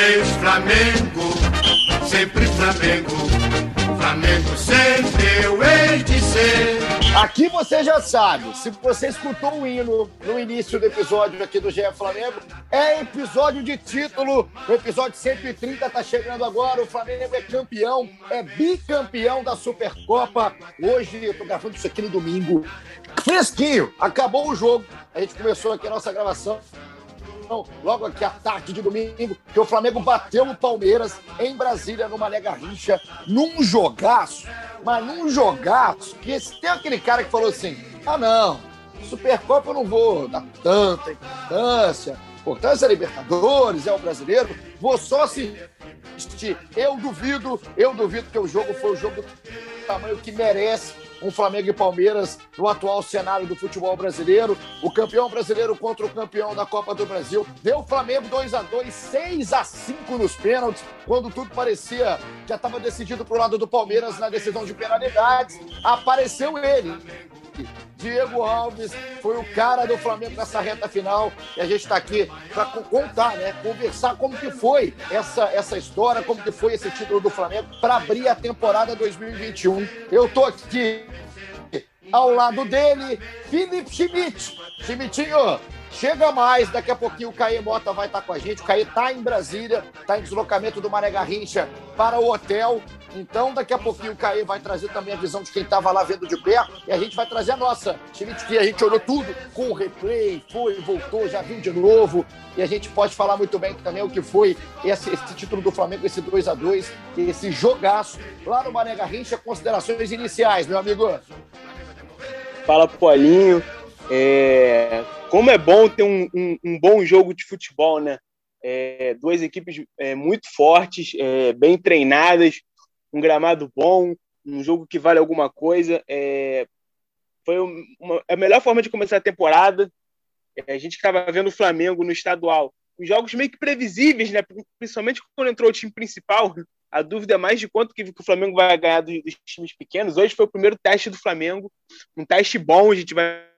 Vez Flamengo, sempre Flamengo. Flamengo sempre eu hei de ser. Aqui você já sabe, se você escutou o hino no início do episódio aqui do GE Flamengo, é episódio de título. O episódio 130 está chegando agora. O Flamengo é campeão, é bicampeão da Supercopa. Hoje, eu tô gravando isso aqui no domingo. Fresquinho, acabou o jogo. A gente começou aqui a nossa gravação logo aqui à tarde de domingo, que o Flamengo bateu o Palmeiras em Brasília, numa Lega Rixa, num jogaço, mas num jogaço, que tem aquele cara que falou assim: ah, não, Supercopa eu não vou dar tanta importância, importância é Libertadores, é o brasileiro, vou só assistir. Eu duvido, eu duvido que o jogo foi o jogo do tamanho que merece um Flamengo e Palmeiras no atual cenário do futebol brasileiro. O campeão brasileiro contra o campeão da Copa do Brasil. Deu Flamengo 2 a 2 6 a 5 nos pênaltis, quando tudo parecia já estava decidido para o lado do Palmeiras na decisão de penalidades. Apareceu ele, Diego Alves foi o cara do Flamengo nessa reta final e a gente está aqui para contar, né? Conversar como que foi essa, essa história, como que foi esse título do Flamengo para abrir a temporada 2021. Eu tô aqui ao lado dele, Felipe Schmidt. Schmidtinho, chega mais, daqui a pouquinho o Caê Mota vai estar com a gente. O Caê está em Brasília, está em deslocamento do Mané Garrincha para o hotel. Então, daqui a pouquinho o Caê vai trazer também a visão de quem estava lá vendo de perto e a gente vai trazer a nossa. Schmidt, que a gente olhou tudo com o replay, foi, voltou, já viu de novo. E a gente pode falar muito bem também o que foi esse, esse título do Flamengo, esse 2 a 2 esse jogaço lá no Mané Garrincha. Considerações iniciais, meu amigo. Fala, Paulinho. É... Como é bom ter um, um, um bom jogo de futebol, né? É, duas equipes é, muito fortes, é, bem treinadas, um gramado bom, um jogo que vale alguma coisa. É, foi uma, a melhor forma de começar a temporada. É, a gente estava vendo o Flamengo no estadual. Os jogos meio que previsíveis, né? principalmente quando entrou o time principal. A dúvida é mais de quanto que, o Flamengo vai ganhar dos, dos times pequenos. Hoje foi o primeiro teste do Flamengo, um teste bom. A gente vai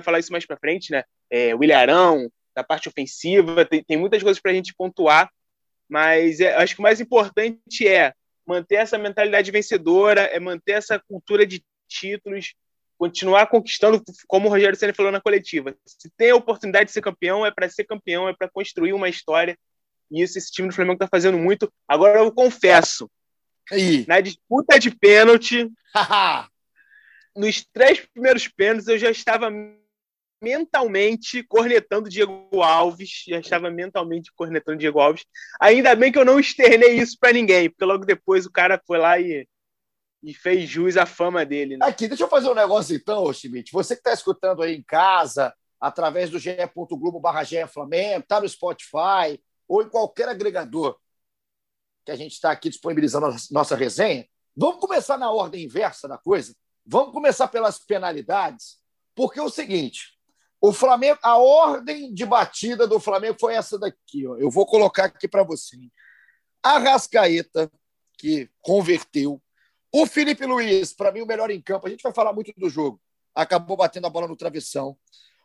falar isso mais para frente, né? É, o Ilharão, da parte ofensiva, tem, tem muitas coisas para a gente pontuar, mas é, acho que o mais importante é manter essa mentalidade vencedora, é manter essa cultura de títulos, continuar conquistando, como o Rogério Senna falou na coletiva. Se tem a oportunidade de ser campeão, é para ser campeão, é para construir uma história. E isso esse time do Flamengo está fazendo muito. Agora eu confesso, Aí. na disputa de pênalti, nos três primeiros pênaltis eu já estava mentalmente cornetando Diego Alves, já estava mentalmente cornetando Diego Alves. Ainda bem que eu não externei isso para ninguém, porque logo depois o cara foi lá e, e fez jus à fama dele. Né? Aqui, deixa eu fazer um negócio então, Schmidt. Você que está escutando aí em casa, através do ge.globo barra Flamengo, tá no Spotify ou em qualquer agregador que a gente está aqui disponibilizando a nossa resenha, vamos começar na ordem inversa da coisa. Vamos começar pelas penalidades, porque é o seguinte: o Flamengo, a ordem de batida do Flamengo foi essa daqui. Ó. Eu vou colocar aqui para você. A Rascaeta, que converteu. O Felipe Luiz, para mim, o melhor em campo. A gente vai falar muito do jogo. Acabou batendo a bola no travessão.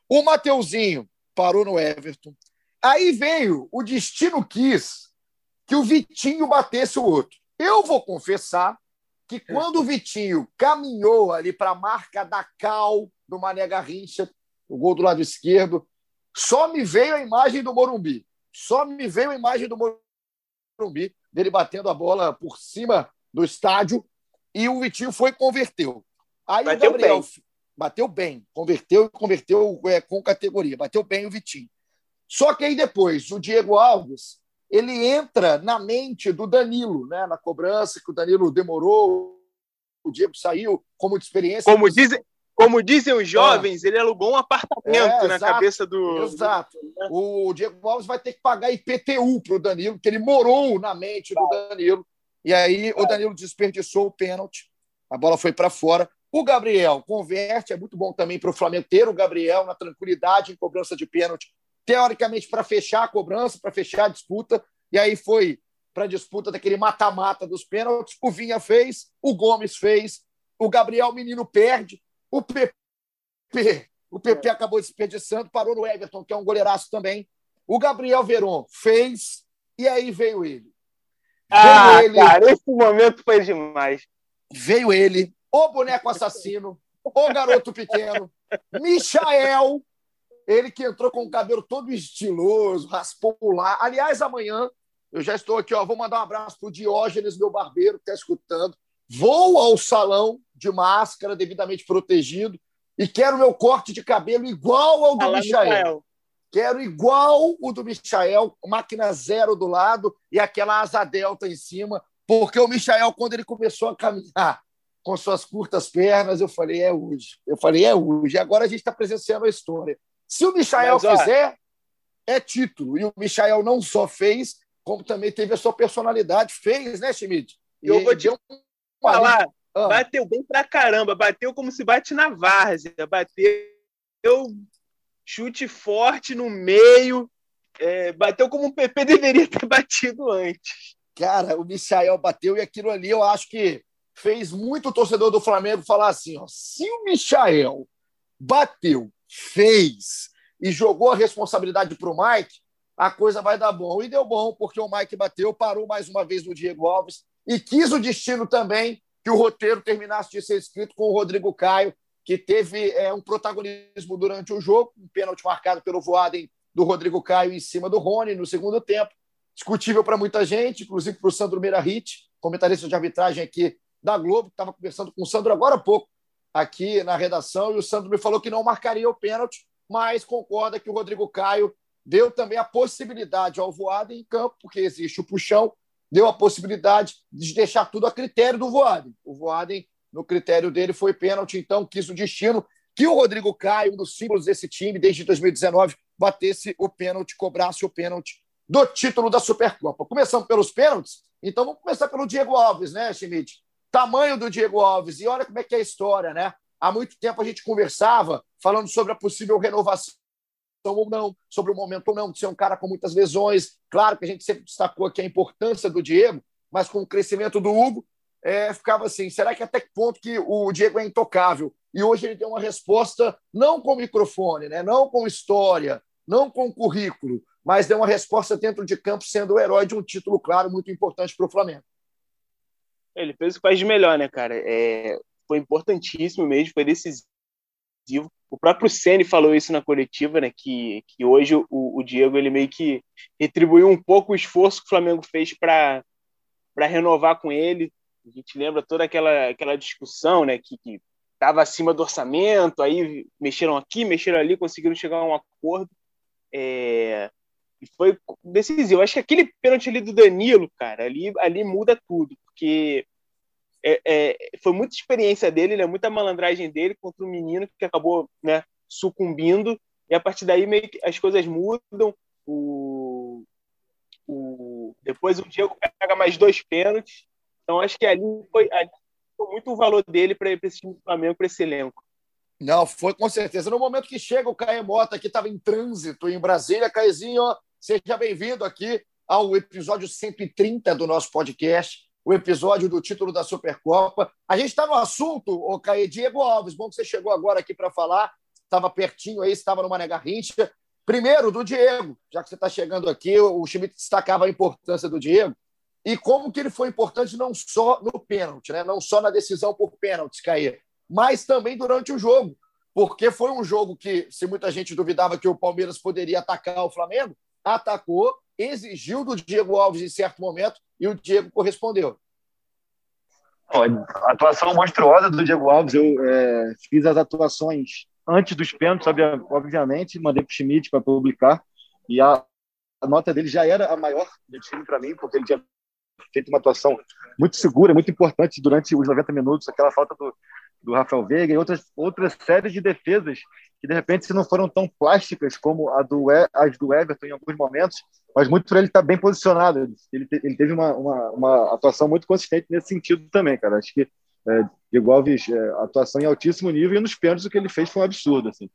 O Mateuzinho parou no Everton. Aí veio o destino quis que o Vitinho batesse o outro. Eu vou confessar que quando o Vitinho caminhou ali para a marca da Cal do Mané Garrincha, o gol do lado esquerdo. Só me veio a imagem do Morumbi. Só me veio a imagem do Morumbi, dele batendo a bola por cima do estádio. E o Vitinho foi e converteu. Aí bateu o Gabriel bem. bateu bem, converteu e converteu é, com categoria. Bateu bem o Vitinho. Só que aí depois, o Diego Alves, ele entra na mente do Danilo, né? na cobrança, que o Danilo demorou, o Diego saiu como de experiência. Como dizem, como dizem os jovens, ah. ele alugou um apartamento é, na exato, cabeça do. Exato. O Diego Alves vai ter que pagar IPTU para o Danilo, porque ele morou na mente do Danilo. E aí o Danilo desperdiçou o pênalti. A bola foi para fora. O Gabriel converte, é muito bom também para o Flamengo ter o Gabriel na tranquilidade em cobrança de pênalti, teoricamente para fechar a cobrança, para fechar a disputa. E aí foi para a disputa daquele mata-mata dos pênaltis. O Vinha fez, o Gomes fez, o Gabriel Menino perde, o PP, o PP acabou desperdiçando, parou no Everton, que é um goleiraço também. O Gabriel Veron fez, e aí veio ele. Ah, veio ele, cara, esse momento foi demais. Veio ele, o boneco assassino, o garoto pequeno, Michael, ele que entrou com o cabelo todo estiloso, raspou lá. Aliás, amanhã eu já estou aqui, ó. Vou mandar um abraço para o Diógenes, meu barbeiro, que está escutando. Vou ao salão de máscara, devidamente protegido, e quero meu corte de cabelo igual ao do Fala, Michael. Michael. Quero igual o do Michael, máquina zero do lado e aquela asa delta em cima, porque o Michael, quando ele começou a caminhar com suas curtas pernas, eu falei, é hoje. Eu falei, é hoje. Agora a gente está presenciando a história. Se o Michael Mas, fizer, é título. E o Michael não só fez, como também teve a sua personalidade. Fez, né, Schmidt? E eu vou te falar, ah. bateu bem pra caramba, bateu como se bate na várzea, bateu chute forte no meio, é, bateu como o PP deveria ter batido antes. Cara, o Michael bateu e aquilo ali eu acho que fez muito torcedor do Flamengo falar assim: ó, se o Michael bateu, fez e jogou a responsabilidade para o Mike, a coisa vai dar bom. E deu bom, porque o Mike bateu, parou mais uma vez no Diego Alves e quis o destino também que o roteiro terminasse de ser escrito com o Rodrigo Caio, que teve é, um protagonismo durante o jogo, um pênalti marcado pelo Voaden do Rodrigo Caio em cima do Rony no segundo tempo. Discutível para muita gente, inclusive para o Sandro Meirahit, comentarista de arbitragem aqui da Globo, que estava conversando com o Sandro agora há pouco aqui na redação, e o Sandro me falou que não marcaria o pênalti, mas concorda que o Rodrigo Caio deu também a possibilidade ao Voaden em campo, porque existe o puxão, deu a possibilidade de deixar tudo a critério do Voaden. O Voaden, no critério dele, foi pênalti, então quis o destino que o Rodrigo Caio, um dos símbolos desse time desde 2019, batesse o pênalti, cobrasse o pênalti do título da Supercopa. Começando pelos pênaltis, então vamos começar pelo Diego Alves, né, Schmidt? Tamanho do Diego Alves, e olha como é que é a história, né? Há muito tempo a gente conversava falando sobre a possível renovação ou não, sobre o momento ou não, de ser um cara com muitas lesões. Claro que a gente sempre destacou aqui a importância do Diego, mas com o crescimento do Hugo, é, ficava assim: será que até que ponto que o Diego é intocável? E hoje ele tem uma resposta não com microfone, né? não com história, não com currículo, mas deu uma resposta dentro de campo, sendo o herói de um título, claro, muito importante para o Flamengo. Ele fez o que faz de melhor, né, cara? É, foi importantíssimo mesmo, foi decisivo decisivo. O próprio Ceni falou isso na coletiva, né? Que, que hoje o, o Diego ele meio que retribuiu um pouco o esforço que o Flamengo fez para renovar com ele. A gente lembra toda aquela, aquela discussão, né? Que, que estava acima do orçamento, aí mexeram aqui, mexeram ali, conseguiram chegar a um acordo. É, e foi decisivo. Acho que aquele pênalti ali do Danilo, cara, ali, ali muda tudo, porque é, é, foi muita experiência dele, né, muita malandragem dele contra um menino que acabou né, sucumbindo, e a partir daí meio que as coisas mudam. O, o, depois o Diego pega mais dois pênaltis. Então acho que ali foi, ali foi muito o valor dele para esse time do Flamengo, para esse elenco. Não, foi com certeza. No momento que chega o Caio Mota, que estava em trânsito em Brasília, Caezinho, seja bem-vindo aqui ao episódio 130 do nosso podcast o episódio do título da Supercopa. A gente está no assunto, o Caê Diego Alves, bom que você chegou agora aqui para falar, estava pertinho aí, estava no Mané Garrincha. Primeiro, do Diego, já que você está chegando aqui, o Schmidt destacava a importância do Diego e como que ele foi importante não só no pênalti, né? não só na decisão por pênalti, Caê, mas também durante o jogo, porque foi um jogo que, se muita gente duvidava que o Palmeiras poderia atacar o Flamengo, atacou, exigiu do Diego Alves em certo momento e o Diego correspondeu. A atuação monstruosa do Diego Alves, eu é, fiz as atuações antes dos pênaltis, obviamente, mandei para o Schmidt para publicar, e a, a, nota dele já era a maior do time para mim, porque ele tinha feito uma atuação muito segura, muito importante durante os 90 minutos, aquela falta do, do Rafael Veiga e outras, outras séries de defesas que, de repente, se não foram tão plásticas como a do, as do Everton em alguns momentos, mas muito por ele estar bem posicionado. Ele, ele teve uma, uma, uma, atuação muito consistente nesse sentido também, cara. Acho que é, Diego Alves, é, atuação em altíssimo nível e nos pênaltis o que ele fez foi um absurdo. Assim.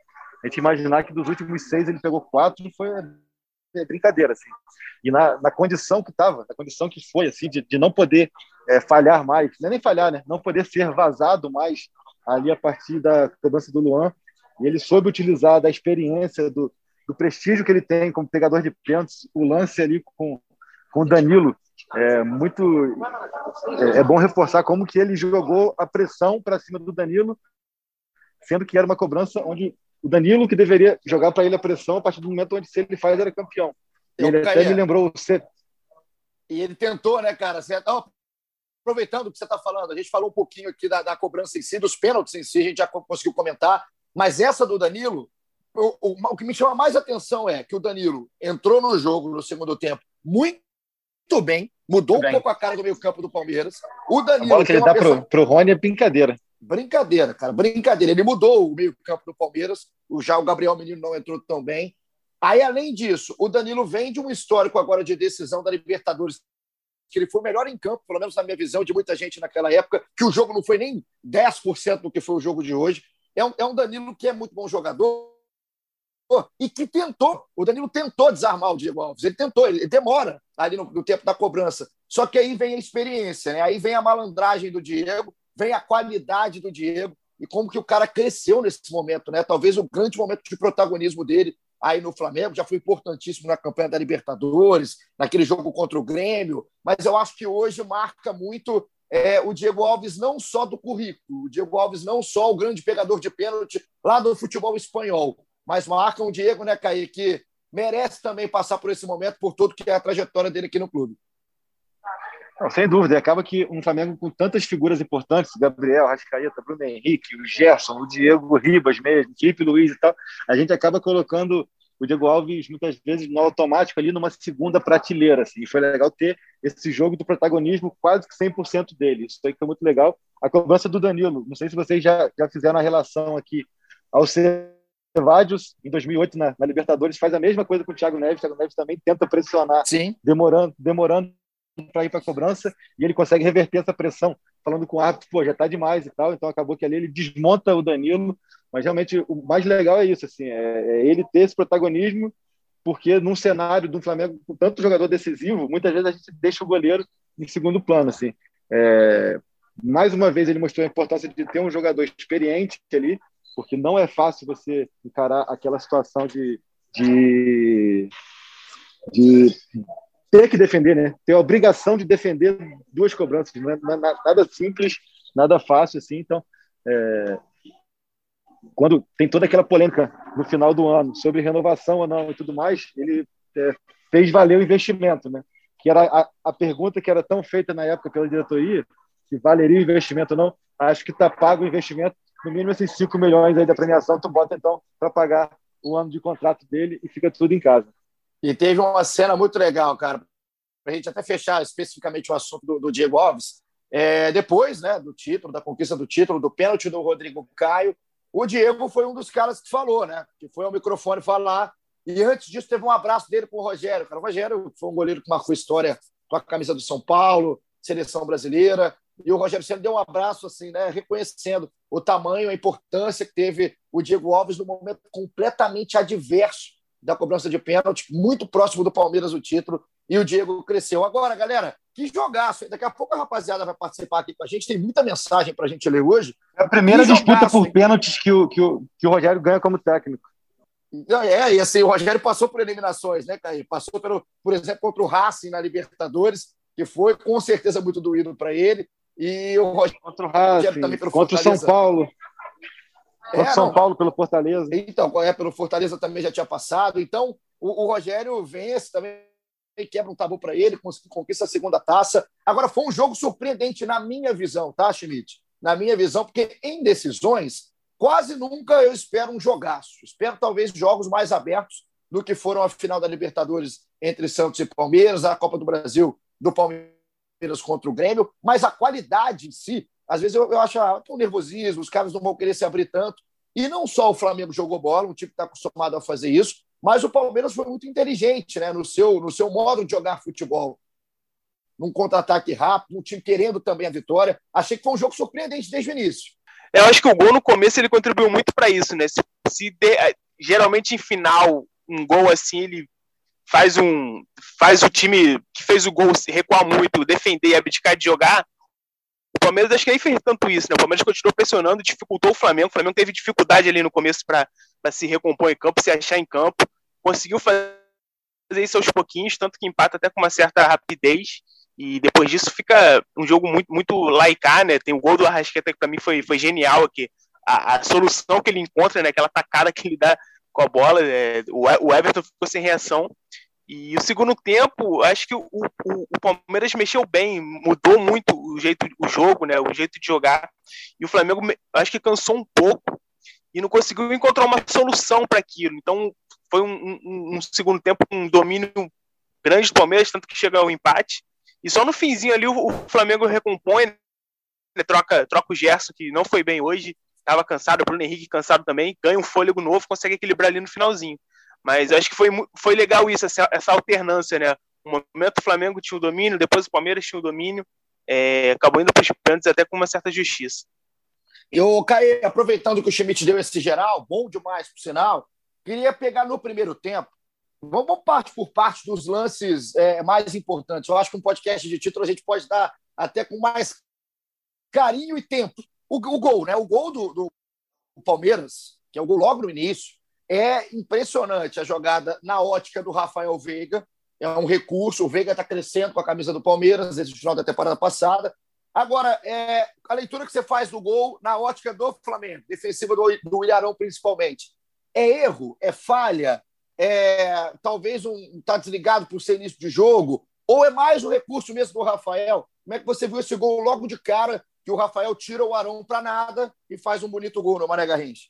A gente imaginar que dos últimos seis ele pegou quatro foi é brincadeira, assim. E na, na condição que estava, na condição que foi, assim, de, de não poder é, falhar mais, não é nem falhar, né? Não poder ser vazado mais ali a partir da cobrança do Luan. E ele soube utilizar da experiência, do, do prestígio que ele tem como pegador de pênaltis, o lance ali com, com o Danilo. É muito é, é bom reforçar como que ele jogou a pressão para cima do Danilo, sendo que era uma cobrança onde o Danilo que deveria jogar para ele a pressão a partir do momento onde se ele faz era campeão. Eu ele até me lembrou o C... E ele tentou, né, cara? Você... Oh, aproveitando o que você está falando, a gente falou um pouquinho aqui da, da, cobrança em si, dos pênaltis em si, a gente já conseguiu comentar, mas essa do Danilo, o, o, o que me chama mais atenção é que o Danilo entrou no jogo no segundo tempo muito bem, mudou muito um bem. pouco a cara do meio campo do Palmeiras. O Danilo. A bola que ele dá pessoa... pro, pro Rony é brincadeira. Brincadeira, cara, brincadeira. Ele mudou o meio-campo do Palmeiras, já o Gabriel Menino não entrou tão bem. Aí, além disso, o Danilo vem de um histórico agora de decisão da Libertadores, que ele foi o melhor em campo, pelo menos na minha visão, de muita gente naquela época, que o jogo não foi nem 10% do que foi o jogo de hoje. É um, é um Danilo que é muito bom jogador e que tentou, o Danilo tentou desarmar o Diego Alves, ele tentou, ele demora ali no, no tempo da cobrança. Só que aí vem a experiência, né? aí vem a malandragem do Diego, vem a qualidade do Diego e como que o cara cresceu nesse momento, né? Talvez o grande momento de protagonismo dele aí no Flamengo, já foi importantíssimo na campanha da Libertadores, naquele jogo contra o Grêmio, mas eu acho que hoje marca muito é, o Diego Alves não só do currículo, o Diego Alves não só o grande pegador de pênalti lá do futebol espanhol, mas marca um Diego, né, Caí, que merece também passar por esse momento, por tudo que é a trajetória dele aqui no clube. Não, sem dúvida. Acaba que um Flamengo com tantas figuras importantes, Gabriel, Rascaeta, Bruno Henrique, o Gerson, o Diego Ribas mesmo, Felipe Luiz e tal, a gente acaba colocando o Diego Alves muitas vezes no automático ali numa segunda prateleira. Assim. E foi legal ter esse jogo do protagonismo quase que 100% dele. Isso aí foi muito legal. A cobrança do Danilo, não sei se vocês já, já fizeram a relação aqui ao Cevádios, em 2008, na, na, Libertadores, faz a mesma coisa com o Thiago Neves. O Thiago Neves também tenta pressionar, Sim. demorando, demorando para ir para a cobrança e ele consegue reverter essa pressão, falando com o árbitro, pô, já está demais e tal. Então acabou que ali ele desmonta o Danilo, mas realmente o mais legal é isso, assim, é, é ele ter esse protagonismo, porque num cenário do Flamengo com tanto jogador decisivo, muitas vezes a gente deixa o goleiro em segundo plano, assim. É, mais uma vez ele mostrou a importância de ter um jogador experiente ali, porque não é fácil você encarar aquela situação de, de, de ter que defender, né? Ter a obrigação de defender duas cobranças. Não é nada simples, nada fácil assim. Então, é, quando tem toda aquela polêmica no final do ano sobre renovação ou não e tudo mais, ele é, fez valer o investimento, né? Que era a, a, pergunta que era tão feita na época pela diretoria, se valeria o investimento ou não. Acho que está pago o investimento, no mínimo esses 5 milhões aí da premiação, tu bota então para pagar o ano de contrato dele e fica tudo em casa. E teve uma cena muito legal, cara, para a gente até fechar especificamente o assunto do, do Diego Alves. É, depois né, do título, da conquista do título, do pênalti do Rodrigo Caio, o Diego foi um dos caras que falou, né? Que foi ao microfone falar. E antes disso, teve um abraço dele com o Rogério. Cara, o Rogério foi um goleiro que marcou história com a camisa do São Paulo, seleção brasileira. E o Rogério Senna deu um abraço, assim, né? Reconhecendo o tamanho, a importância que teve o Diego Alves no momento completamente adverso da cobrança de pênalti, muito próximo do Palmeiras o título, e o Diego cresceu. Agora, galera, que jogaço! Daqui a pouco a rapaziada vai participar aqui com a gente, tem muita mensagem para a gente ler hoje. É a primeira que disputa jogaço, por hein? pênaltis que o, que, o, que o Rogério ganha como técnico. É, e assim, o Rogério passou por eliminações, né, Caí? Passou, pelo, por exemplo, contra o Racing na Libertadores, que foi com certeza muito doído para ele. E o Rogério contra o Racing, também pelo contra o São Paulo. Contra é, São Paulo pelo Fortaleza. Então, é, pelo Fortaleza também já tinha passado. Então, o, o Rogério vence também, quebra um tabu para ele, conquista a segunda taça. Agora, foi um jogo surpreendente na minha visão, tá, Schmidt? Na minha visão, porque em decisões, quase nunca eu espero um jogaço. Espero talvez jogos mais abertos do que foram a final da Libertadores entre Santos e Palmeiras, a Copa do Brasil do Palmeiras contra o Grêmio, mas a qualidade em si Às vezes eu, eu acho ah, um nervosismo, os caras não vão querer se abrir tanto. E não só o Flamengo jogou bola, um time que está acostumado a fazer isso, mas o Palmeiras foi muito inteligente né, no, seu, no seu modo de jogar futebol. Num contra-ataque rápido, um time querendo também a vitória. Achei que foi um jogo surpreendente desde o início. Eu acho que o gol no começo ele contribuiu muito para isso, né? Se, se de, geralmente em final um gol assim ele faz um faz o time que fez o gol recuar muito, defender e abdicar de jogar. Palmeiras acho que aí fez tanto isso, né? O Palmeiras continuou pressionando, dificultou o Flamengo. O Flamengo teve dificuldade ali no começo para se recompor em campo, se achar em campo. Conseguiu fazer isso aos pouquinhos, tanto que empata até com uma certa rapidez. E depois disso fica um jogo muito, muito laicar, né? Tem o gol do Arrasqueta que para mim foi, foi genial aqui. A, a, solução que ele encontra, né? Aquela tacada que ele dá com a bola. É, o, o Everton ficou sem reação. E o segundo tempo, acho que o, o, o, Palmeiras mexeu bem, mudou muito o jeito, o jogo, né, o jeito de jogar. E o Flamengo, acho que cansou um pouco e não conseguiu encontrar uma solução para aquilo. Então, foi um, um, um, segundo tempo um domínio grande do Palmeiras, tanto que chega ao empate. E só no finzinho ali o, o Flamengo recompõe, né, troca, troca o Gerson, que não foi bem hoje, estava cansado, o Bruno Henrique cansado também, ganha um fôlego novo, consegue equilibrar ali no finalzinho. Mas acho que foi, foi legal isso, essa, essa alternância, né? Um momento o Flamengo tinha o domínio, depois o Palmeiras tinha o domínio, é, acabou indo para os pênaltis até com uma certa justiça. Eu, Caí, aproveitando que o Schmidt deu esse geral, bom demais, por sinal, queria pegar no primeiro tempo, vamos parte por parte dos lances é, mais importantes. Eu acho que um podcast de título a gente pode dar até com mais carinho e tempo. O, o gol, né? O gol do, do Palmeiras, que é o gol logo no início, é impressionante a jogada na ótica do Rafael Veiga. É um recurso. O Veiga está crescendo com a camisa do Palmeiras desde o final da temporada passada. Agora, é, a leitura que você faz do gol na ótica do Flamengo, defensiva do, do Ilharão principalmente, é erro? É falha? É, talvez um está desligado por ser início de jogo? Ou é mais um recurso mesmo do Rafael? Como é que você viu esse gol logo de cara que o Rafael tira o Arão para nada e faz um bonito gol no Mané Garrincha?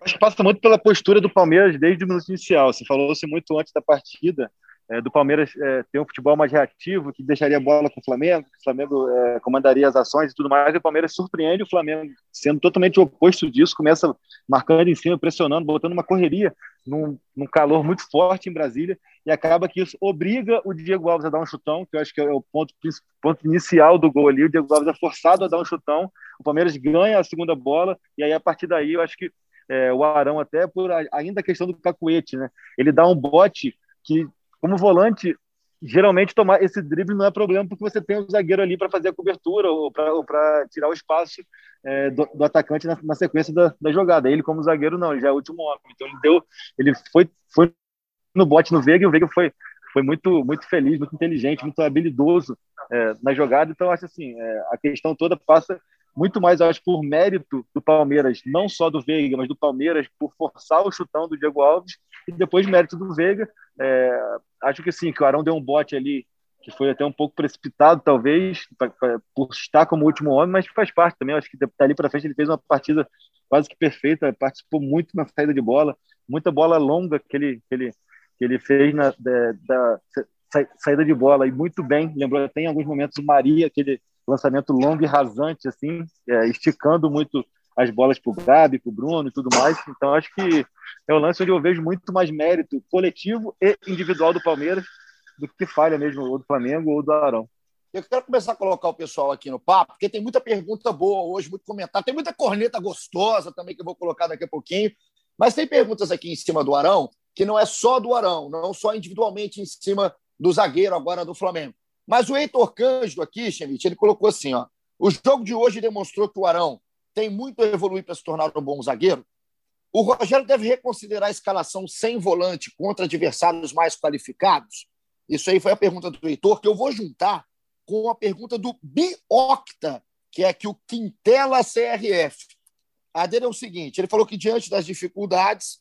Acho que passa muito pela postura do Palmeiras desde o minuto inicial. Você falou-se muito antes da partida é, do Palmeiras é, ter um futebol mais reativo, que deixaria a bola com o Flamengo, que o Flamengo é, comandaria as ações e tudo mais, e o Palmeiras surpreende o Flamengo, sendo totalmente oposto disso, começa marcando em cima, pressionando, botando uma correria num, num, calor muito forte em Brasília, e acaba que isso obriga o Diego Alves a dar um chutão, que eu acho que é o ponto, ponto inicial do gol ali, o Diego Alves é forçado a dar um chutão, o Palmeiras ganha a segunda bola, e aí a partir daí eu acho que é, o Arão até por ainda a questão do cacuete, né? Ele dá um bote que, como volante, geralmente tomar esse drible não é problema porque você tem o zagueiro ali para fazer a cobertura ou para tirar o espaço é, do, do, atacante na, na sequência da, da, jogada. Ele como zagueiro não, ele já é o último homem. Então ele deu, ele foi, foi no bote no Veiga e o Veiga foi foi muito muito feliz, muito inteligente, muito habilidoso é, na jogada. Então acho assim, é, a questão toda passa muito mais, eu acho, por mérito do Palmeiras, não só do Veiga, mas do Palmeiras por forçar o chutão do Diego Alves, e depois mérito do Veiga. É, acho que sim, que o Arão deu um bote ali que foi até um pouco precipitado, talvez, pra, pra, por estar como último homem, mas faz parte também. Acho que dali para frente ele fez uma partida quase que perfeita, participou muito na saída de bola, muita bola longa que ele, que ele, que ele fez na da, da saída de bola, e muito bem. Lembrou até em alguns momentos o Maria, aquele lançamento longo e rasante, assim, é, esticando muito as bolas para o Gabi, para o Bruno e tudo mais. Então, acho que é um lance onde eu vejo muito mais mérito coletivo e individual do Palmeiras do que falha mesmo ou do Flamengo ou do Arão. Eu quero começar a colocar o pessoal aqui no papo, porque tem muita pergunta boa hoje, muito comentário. Tem muita corneta gostosa também que eu vou colocar daqui a pouquinho. Mas tem perguntas aqui em cima do Arão, que não é só do Arão, não só individualmente em cima do zagueiro agora do Flamengo. Mas o Heitor Cândido aqui, Schmidt, ele colocou assim: ó, o jogo de hoje demonstrou que o Arão tem muito a evoluir para se tornar um bom zagueiro. O Rogério deve reconsiderar a escalação sem volante contra adversários mais qualificados? Isso aí foi a pergunta do Heitor, que eu vou juntar com a pergunta do Biocta, que é que o Quintela CRF. A dele é o seguinte: ele falou que diante das dificuldades,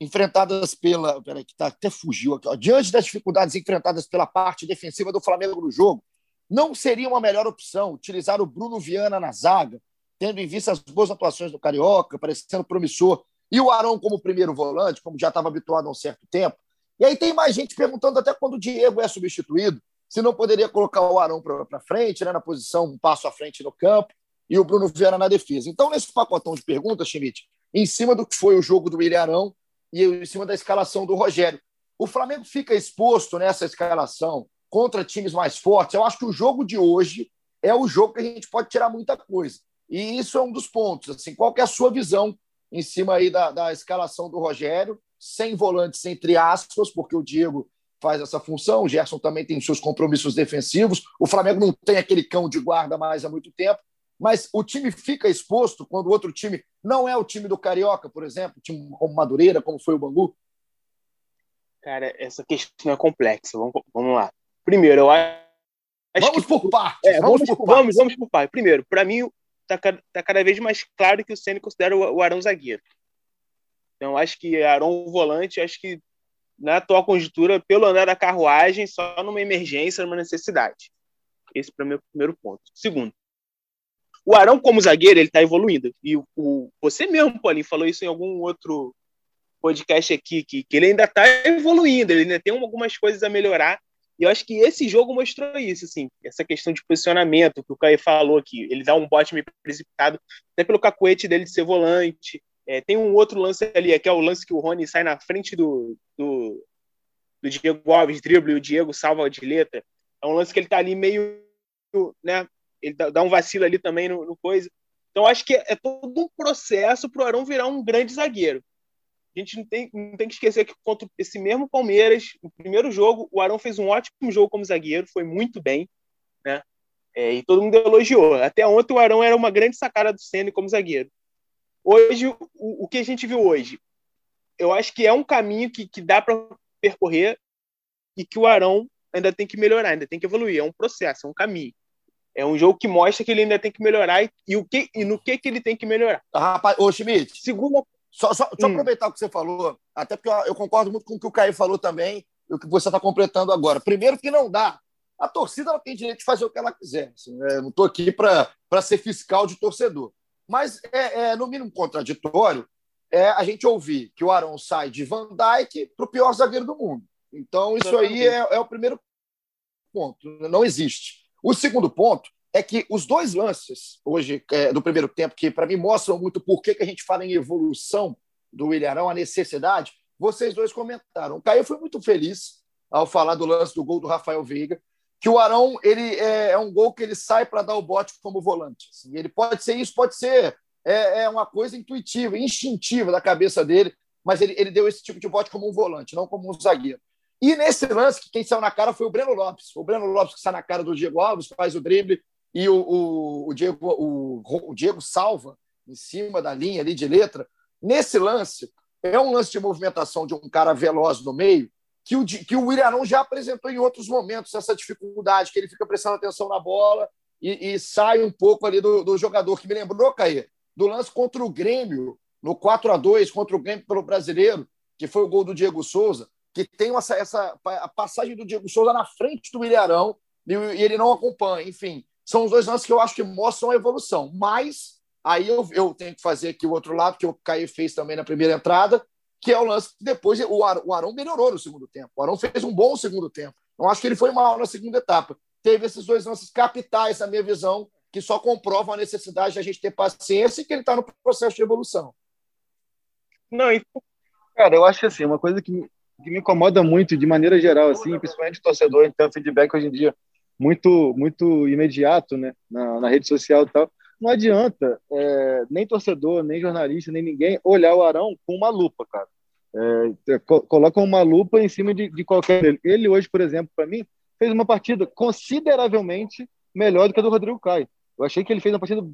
enfrentadas pela. Peraí, que tá, até fugiu aqui. Ó. Diante das dificuldades enfrentadas pela parte defensiva do Flamengo no jogo, não seria uma melhor opção utilizar o Bruno Viana na zaga, tendo em vista as boas atuações do Carioca, parecendo promissor, e o Arão como primeiro volante, como já estava habituado há um certo tempo? E aí tem mais gente perguntando até quando o Diego é substituído, se não poderia colocar o Arão para frente, né, na posição um passo à frente no campo, e o Bruno Vieira na defesa. Então, nesse pacotão de perguntas, Schmidt, em cima do que foi o jogo do William Arão e em cima da escalação do Rogério, o Flamengo fica exposto nessa escalação contra times mais fortes. Eu acho que o jogo de hoje é o jogo que a gente pode tirar muita coisa. E isso é um dos pontos. Assim, qual é a sua visão em cima aí da, da escalação do Rogério, sem volantes, entre aspas, porque o Diego faz essa função, o Gerson também tem seus compromissos defensivos, o Flamengo não tem aquele cão de guarda mais há muito tempo, mas o time fica exposto quando o outro time não é o time do Carioca, por exemplo, time como Madureira, como foi o Bangu? Cara, essa questão é complexa. Vamos, vamos lá. Primeiro, eu acho. Vamos que, por partes. É, vamos, vamos, por vamos, partes. vamos por partes. Primeiro, para mim, tá, tá, cada vez mais claro que o Ceni considera o, o Arão zagueiro. Então, acho que Arão volante, acho que na atual conjuntura, pelo andar da carruagem, só numa emergência, numa necessidade. Esse para o meu primeiro ponto. Segundo, o Arão, como zagueiro, ele está evoluindo. E o, você mesmo, Paulinho, falou isso em algum outro podcast aqui, que, que ele ainda está evoluindo, ele ainda tem algumas coisas a melhorar. E eu acho que esse jogo mostrou isso, assim, essa questão de posicionamento que o Caio falou aqui. Ele dá um bote meio precipitado, até pelo cacuete dele de ser volante. É, tem um outro lance ali, que é o lance que o Rony sai na frente do, do, do Diego Alves, drible, e o Diego salva de letra. É um lance que ele tá ali meio, né, ele dá, um vacilo ali também no, no coisa. Então acho que é, é todo um processo para o Arão virar um grande zagueiro. A gente não tem, não tem que esquecer que contra esse mesmo Palmeiras, no primeiro jogo, o Arão fez um ótimo jogo como zagueiro, foi muito bem, né? É, e todo mundo elogiou. Até ontem o Arão era uma grande sacada do Senna como zagueiro. Hoje, o, o que a gente viu hoje, eu acho que é um caminho que, que dá para percorrer e que o Arão ainda tem que melhorar, ainda tem que evoluir. É um processo, é um caminho. É um jogo que mostra que ele ainda tem que melhorar e, e o que, e no que, que ele tem que melhorar. Ah, rapaz, ô Schmidt, Segunda. só, só, só Hum. aproveitar o que você falou, até porque eu, eu concordo muito com o que o Caio falou também e o que você está completando agora. Primeiro, que não dá. A torcida ela tem direito de fazer o que ela quiser. assim, né? não estou aqui para ser fiscal de torcedor. Mas é, é, no mínimo contraditório é a gente ouvir que o Arão sai de Van Dijk para o pior zagueiro do mundo. Então, isso aí é, é o primeiro ponto. Não existe. O segundo ponto é que os dois lances hoje é, do primeiro tempo, que para mim mostram muito por que, que a gente fala em evolução do Ilharão, a necessidade, vocês dois comentaram. O Caio foi muito feliz ao falar do lance do gol do Rafael Veiga, que o Arão ele é, é um gol que ele sai para dar o bote como volante. assim. ele pode ser isso, pode ser é, é uma coisa intuitiva, instintiva da cabeça dele, mas ele, ele deu esse tipo de bote como um volante, não como um zagueiro. E nesse lance, que quem saiu na cara foi o Breno Lopes. O Breno Lopes que sai na cara do Diego Alves, faz o drible e o, o, o Diego, o, o Diego salva em cima da linha ali de letra. Nesse lance, é um lance de movimentação de um cara veloz no meio, que o, que o Willian já apresentou em outros momentos, essa dificuldade, que ele fica prestando atenção na bola e, e sai um pouco ali do, do jogador, que me lembrou, Caê, do lance contra o Grêmio, no 4 a 2 contra o Grêmio pelo brasileiro, que foi o gol do Diego Souza, que tem essa, essa a passagem do Diego Souza na frente do Ilharão e, e ele não acompanha. Enfim, são os dois lances que eu acho que mostram a evolução. Mas aí eu, eu tenho que fazer aqui o outro lado, que o Caio fez também na primeira entrada, que é o lance que depois o, Ar, o Arão melhorou no segundo tempo. O Arão fez um bom segundo tempo. Não acho que ele foi mal na segunda etapa. Teve esses dois lances capitais, na minha visão, que só comprovam a necessidade de a gente ter paciência e que ele está no processo de evolução. Não, e Cara, eu acho que assim, uma coisa que me, que me incomoda muito, de maneira geral, assim, principalmente o torcedor, a gente tem um feedback hoje em dia muito, muito imediato, né, na, na rede social e tal. Não adianta é, nem torcedor, nem jornalista, nem ninguém olhar o Arão com uma lupa, cara. É, co coloca uma lupa em cima de, de qualquer. Ele hoje, por exemplo, para mim, fez uma partida consideravelmente melhor do que a do Rodrigo Caio. Eu achei que ele fez uma partida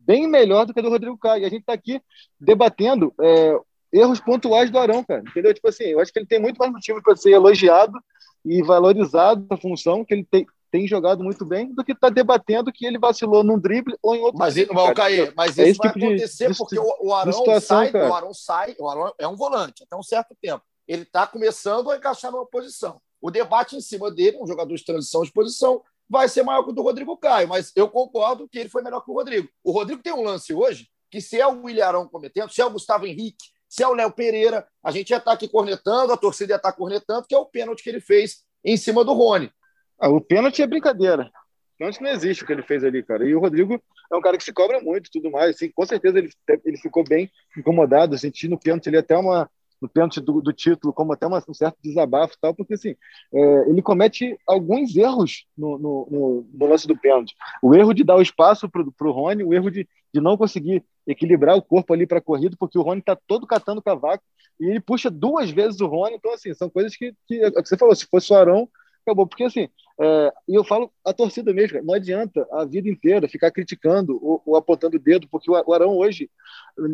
bem melhor do que a do Rodrigo Caio. E a gente está aqui debatendo é, erros pontuais do Arão, cara. Entendeu? Tipo assim, eu acho que ele tem muito mais motivo para ser elogiado e valorizado a função que ele tem, tem jogado muito bem do que estar tá debatendo que ele vacilou num drible ou em outro. Mas, drible, mal cair, mas É isso vai tipo de- acontecer de- porque o, o Arão situação, sai, cara. o Arão sai, o Arão é um volante até um certo tempo. Ele está começando a encaixar numa posição. O debate em cima dele, um jogador de transição de posição, vai ser maior que o do Rodrigo Caio, mas eu concordo que ele foi melhor que o Rodrigo. O Rodrigo tem um lance hoje que se é o William Arão cometendo, se é o Gustavo Henrique, se é o Léo Pereira, a gente ia estar aqui cornetando, a torcida ia estar cornetando, que é o pênalti que ele fez em cima do Rony. Ah, o pênalti é brincadeira. O pênalti não existe o que ele fez ali, cara. E o Rodrigo é um cara que se cobra muito tudo mais. Assim, com certeza ele, ele ficou bem incomodado, sentindo o pênalti ali até uma, no pênalti do, do, título, como até uma, um certo desabafo e tal, porque assim, é, ele comete alguns erros no, no, no, no, lance do pênalti. O erro de dar o espaço para o Rony, o erro de, de não conseguir equilibrar o corpo ali para a corrida, porque o Rony está todo catando cavaco e ele puxa duas vezes o Rony. Então, assim, são coisas que, que, é que você falou, se fosse o Arão, acabou. Porque, assim, é, e eu falo a torcida mesmo, não adianta a vida inteira ficar criticando ou, ou apontando o dedo, porque o Arão hoje,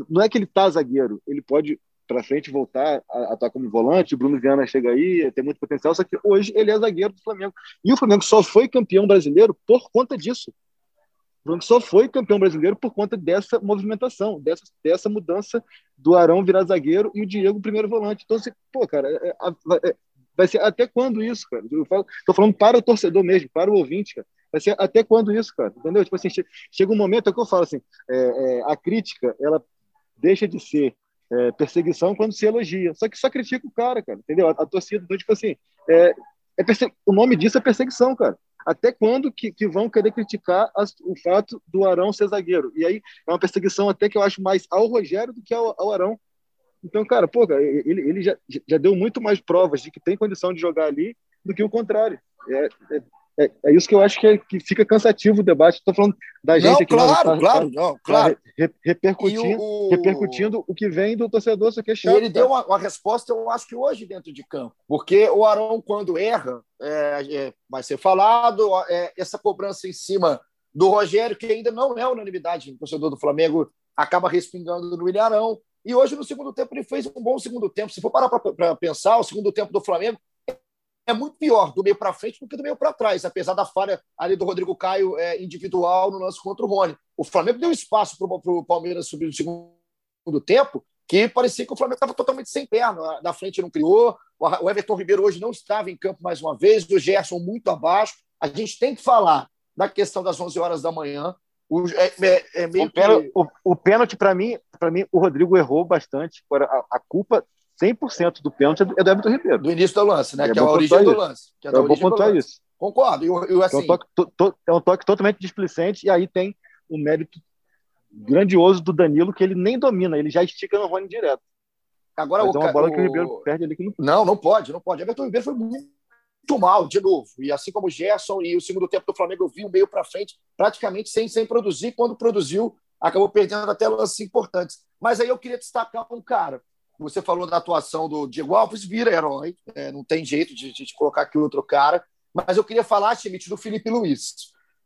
não é que ele tá zagueiro, ele pode para frente voltar a atuar como volante. O Bruno Viana chega aí, tem muito potencial, só que hoje ele é zagueiro do Flamengo. E o Flamengo só foi campeão brasileiro por conta disso. O Flamengo só foi campeão brasileiro por conta dessa movimentação, dessa, dessa mudança do Arão virar zagueiro e o Diego primeiro volante. Então, assim, pô, cara, é, é, é, vai ser até quando isso, cara? Eu falo, tô falando para o torcedor mesmo, para o ouvinte, cara. Vai ser até quando isso, cara? Entendeu? Tipo assim, chega um momento, é que eu falo assim, é, é, a crítica, ela deixa de ser é, perseguição quando se elogia. Só que só critica o cara, cara, entendeu? A, a torcida, então, tipo assim, é, é o nome disso é perseguição, cara. Até quando que, que vão querer criticar as, o fato do Arão ser zagueiro? E aí é uma perseguição até que eu acho mais ao Rogério do que ao, ao Arão. Então, cara, pô, cara, ele, ele já, já deu muito mais provas de que tem condição de jogar ali do que o contrário. É, é, é, é, isso que eu acho que, é, que fica cansativo o debate. Estou falando da gente não, aqui. Claro, tá, claro, tá, não, claro. Re, repercutindo, o... repercutindo o que vem do torcedor, isso que é chato. E ele deu uma, uma, resposta, eu acho que hoje, dentro de campo. Porque o Arão, quando erra, é, é, vai ser falado, é, essa cobrança em cima do Rogério, que ainda não é unanimidade no torcedor do Flamengo, acaba respingando no Ilharão. E hoje, no segundo tempo, ele fez um bom segundo tempo. Se for parar para pensar, o segundo tempo do Flamengo é muito pior do meio para frente do que do meio para trás, apesar da falha ali do Rodrigo Caio é, individual no lance contra o Rony. O Flamengo deu espaço para o Palmeiras subir no segundo tempo, que parecia que o Flamengo estava totalmente sem perna. Da frente não criou, o Everton Ribeiro hoje não estava em campo mais uma vez, o Gerson muito abaixo. A gente tem que falar da questão das 11 horas da manhã. O, é, é, é o, pênalti, que... para mim, para mim, o Rodrigo errou bastante. A, a culpa 100% do pênalti é do Everton Ribeiro. Do início do lance, né? É que é a origem do lance. Que é, é bom pontuar isso. Concordo. Eu, eu, assim... é, um toque, to, to, é um toque totalmente displicente, e aí tem o mérito grandioso do Danilo, que ele nem domina, ele já estica no Rony direto. Agora, Mas o, é uma bola o... que o Ribeiro perde ali. Que não... não, não pode, não pode. Everton Ribeiro foi muito mal, de novo. E assim como o Gerson e o segundo tempo do Flamengo, eu vi o meio para frente, praticamente sem, sem produzir. Quando produziu, acabou perdendo até lances importantes. Mas aí eu queria destacar um cara você falou da atuação do Diego Alves, vira herói, é, não tem jeito de, de, colocar aqui outro cara. Mas eu queria falar, Schmidt, do Felipe Luiz.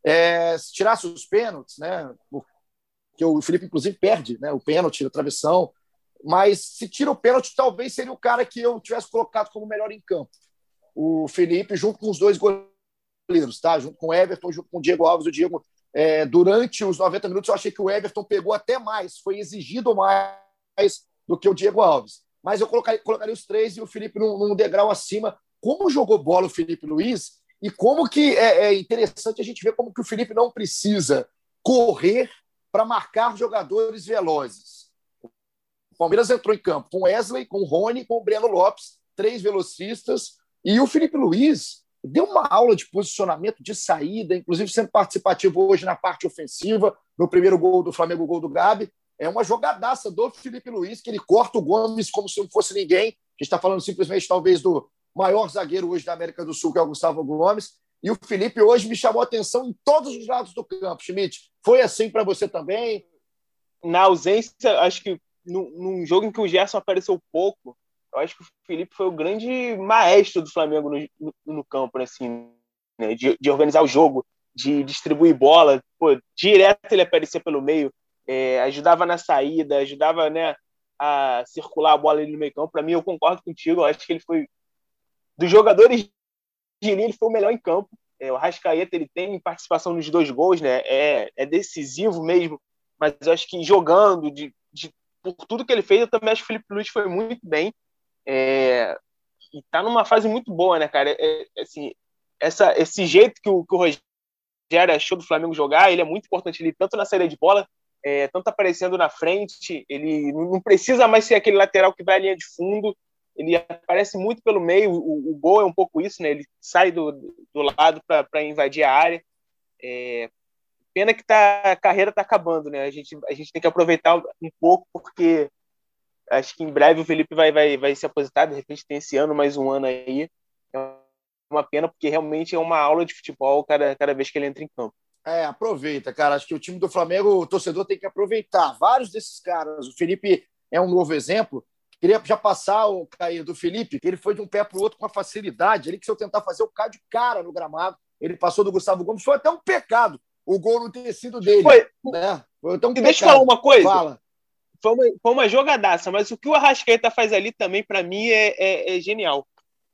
É, se tirasse os pênaltis, né? Porque o Felipe, inclusive, perde né, o pênalti da travessão. Mas se tira o pênalti, talvez seria o cara que eu tivesse colocado como melhor em campo. O Felipe, junto com os dois goleiros, tá? Junto com o Everton, junto com o Diego Alves. O Diego, é, durante os 90 minutos, eu achei que o Everton pegou até mais, foi exigido mais do que o Diego Alves. Mas eu colocaria, colocaria os três e o Felipe num, num, degrau acima. Como jogou bola o Felipe Luiz e como que é, é interessante a gente ver como que o Felipe não precisa correr para marcar jogadores velozes. O Palmeiras entrou em campo com Wesley, com Rony, com Breno Lopes, três velocistas, e o Felipe Luiz deu uma aula de posicionamento, de saída, inclusive sendo participativo hoje na parte ofensiva, no primeiro gol do Flamengo, gol do Gabi, é uma jogadaça do Felipe Luiz, que ele corta o Gomes como se não fosse ninguém. A gente está falando simplesmente, talvez, do maior zagueiro hoje da América do Sul, que é o Gustavo Gomes. E o Felipe hoje me chamou a atenção em todos os lados do campo, Schmidt. Foi assim para você também? Na ausência, acho que num, jogo em que o Gerson apareceu pouco, eu acho que o Felipe foi o grande maestro do Flamengo no, no, no campo, assim, né? de, de, organizar o jogo, de distribuir bola. Pô, direto ele aparecia pelo meio é, ajudava na saída, ajudava né, a circular a bola ali no meio campo. Para mim, eu concordo contigo, eu acho que ele foi dos jogadores de linha, ele foi o melhor em campo. É, o Rascaeta ele tem participação nos dois gols, né? É, é decisivo mesmo, mas eu acho que jogando, de, de, por tudo que ele fez, eu também acho que o Felipe Luiz foi muito bem. É, e tá numa fase muito boa, né, cara? É, é assim, essa, esse jeito que o, que o Rogério achou do Flamengo jogar, ele é muito importante ele tanto na saída de bola é, tanto aparecendo na frente, ele não precisa mais ser aquele lateral que vai à linha de fundo, ele aparece muito pelo meio, o, o gol é um pouco isso, né? Ele sai do, do lado para invadir a área. É, pena que tá, a carreira está acabando, né? A gente, a gente tem que aproveitar um pouco, porque acho que em breve o Felipe vai, vai, vai se aposentar, de repente tem esse ano, mais um ano aí. É uma pena, porque realmente é uma aula de futebol cada, cada vez que ele entra em campo. É, aproveita, cara. Acho que o time do Flamengo, o torcedor tem que aproveitar. Vários desses caras. O Felipe é um novo exemplo. Queria já passar o Caio do Felipe, que ele foi de um pé para o outro com facilidade. Ele que se eu tentar fazer o cara de cara no gramado, ele passou do Gustavo Gomes. Foi até um pecado o gol não ter sido dele. Foi. Né? Foi até um pecado. Deixa eu falar uma coisa. Fala. Foi uma, foi uma jogadaça, mas o que o Arrascaeta faz ali também, para mim, é, é, é genial.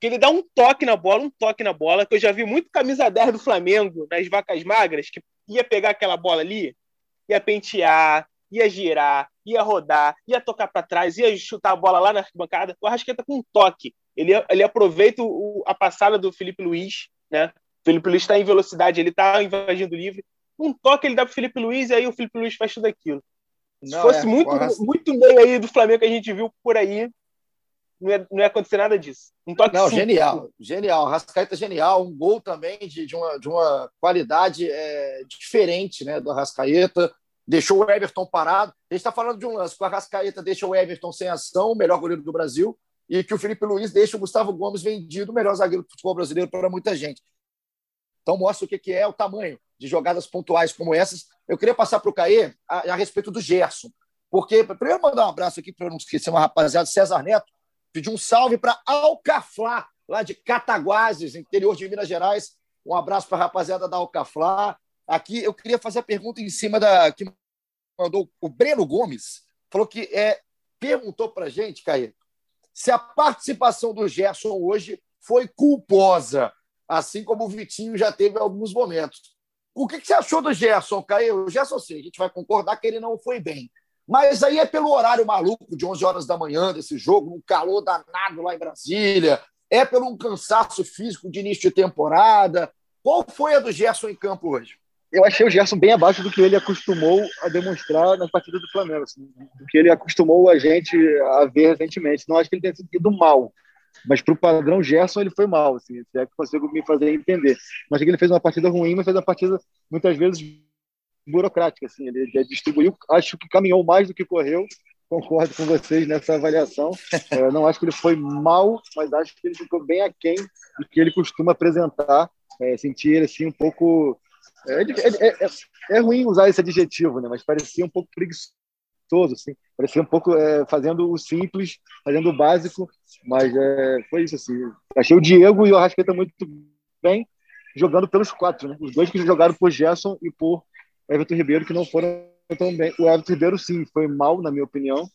Que ele dá um toque na bola, um toque na bola, que eu já vi muito camisa 10 do Flamengo nas vacas magras, que ia pegar aquela bola ali, ia pentear, ia girar, ia rodar, ia tocar para trás, ia chutar a bola lá na arquibancada. O Arrascaeta com um toque. Ele, ele aproveita o, a passada do Felipe Luiz, né? O Felipe Luiz está em velocidade, ele está invadindo livre. Um toque ele dá para Felipe Luiz e aí o Felipe Luiz faz tudo aquilo. Se não, fosse é, muito, muito meio aí do Flamengo que a gente viu por aí, não ia, não ia acontecer nada disso. Um toque não, genial, genial. Rascaeta genial, um gol também de, de, uma, de uma qualidade é, diferente né, do Rascaeta deixou o Everton parado. A gente está falando de um lance que o Arrascaeta deixa o Everton sem ação, o melhor goleiro do Brasil, e que o Felipe Luiz deixa o Gustavo Gomes vendido, o melhor zagueiro do futebol brasileiro para muita gente. Então mostra o que é o tamanho de jogadas pontuais como essas. Eu queria passar para o Caê a, a, respeito do Gerson, porque primeiro mandar um abraço aqui para não esquecer uma rapaziada, César Neto, pediu um salve para Alcaflá, lá de Cataguases, interior de Minas Gerais. Um abraço para a rapaziada da Alcaflá. Aqui eu queria fazer a pergunta em cima da que mandou o Breno Gomes, falou que é, perguntou para a gente, Caio, se a participação do Gerson hoje foi culposa, assim como o Vitinho já teve alguns momentos. O que, que você achou do Gerson, Caio? O Gerson, sim, a gente vai concordar que ele não foi bem. Mas aí é pelo horário maluco de 11 horas da manhã desse jogo, um calor danado lá em Brasília, é pelo um cansaço físico de início de temporada. Qual foi a do Gerson em campo hoje? eu achei o Gerson bem abaixo do que ele acostumou a demonstrar nas partidas do Flamengo, assim, do que ele acostumou a gente a ver recentemente. Não acho que ele tenha sido mal, mas para o padrão Gerson ele foi mal, assim, se é que consigo me fazer entender. Achei que ele fez uma partida ruim, mas fez uma partida muitas vezes burocrática, assim, ele distribuiu, acho que caminhou mais do que correu, concordo com vocês nessa avaliação. É, não acho que ele foi mal, mas acho que ele ficou bem aquém do que ele costuma apresentar. É, senti ele assim um pouco é, é, é, é, ruim usar esse adjetivo, né? Mas parecia um pouco preguiçoso, assim. Parecia um pouco é, fazendo o simples, fazendo o básico, mas foi isso, assim. Achei o Diego e o Arrascaeta muito bem jogando pelos quatro, né? Os dois que jogaram por Gerson e por Everton Ribeiro, que não foram tão bem. O Everton Ribeiro, sim, foi mal, na minha opinião.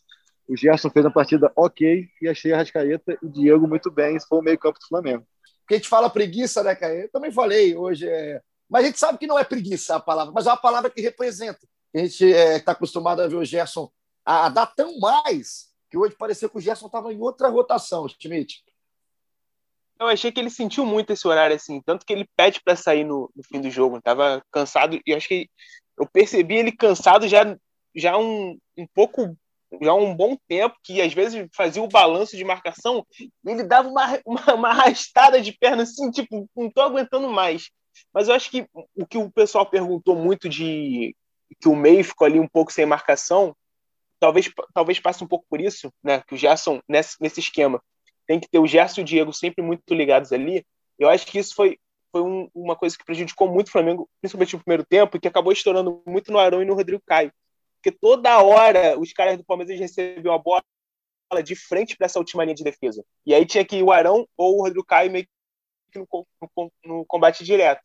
O Gerson fez uma partida ok e achei a Rascaeta e o Diego muito bem. Isso foi o meio-campo do Flamengo. Porque a gente fala preguiça, né, Caio? Eu também falei hoje. É mas a gente sabe que não é preguiça a palavra, mas é uma palavra que representa. A gente está é, tá acostumado a ver o Gerson a, a, dar tão mais que hoje pareceu que o Gerson estava em outra rotação, Schmidt. Eu achei que ele sentiu muito esse horário, assim, tanto que ele pede para sair no, no, fim do jogo. Estava cansado e acho que eu percebi ele cansado já, já um, um pouco já um bom tempo, que às vezes fazia o balanço de marcação, ele dava uma, uma, uma arrastada de perna assim, tipo, não tô aguentando mais. Mas eu acho que o que o pessoal perguntou muito de que o meio ficou ali um pouco sem marcação, talvez, talvez passe um pouco por isso, né? Que o Gerson, nesse, nesse esquema, tem que ter o Gerson e o Diego sempre muito ligados ali. Eu acho que isso foi, foi um, uma coisa que prejudicou muito o Flamengo, principalmente no primeiro tempo, e que acabou estourando muito no Arão e no Rodrigo Caio. Porque toda hora os caras do Palmeiras recebiam a bola de frente para essa última linha de defesa. E aí tinha que ir o Arão ou o Rodrigo Caio meio que no, no, no combate direto.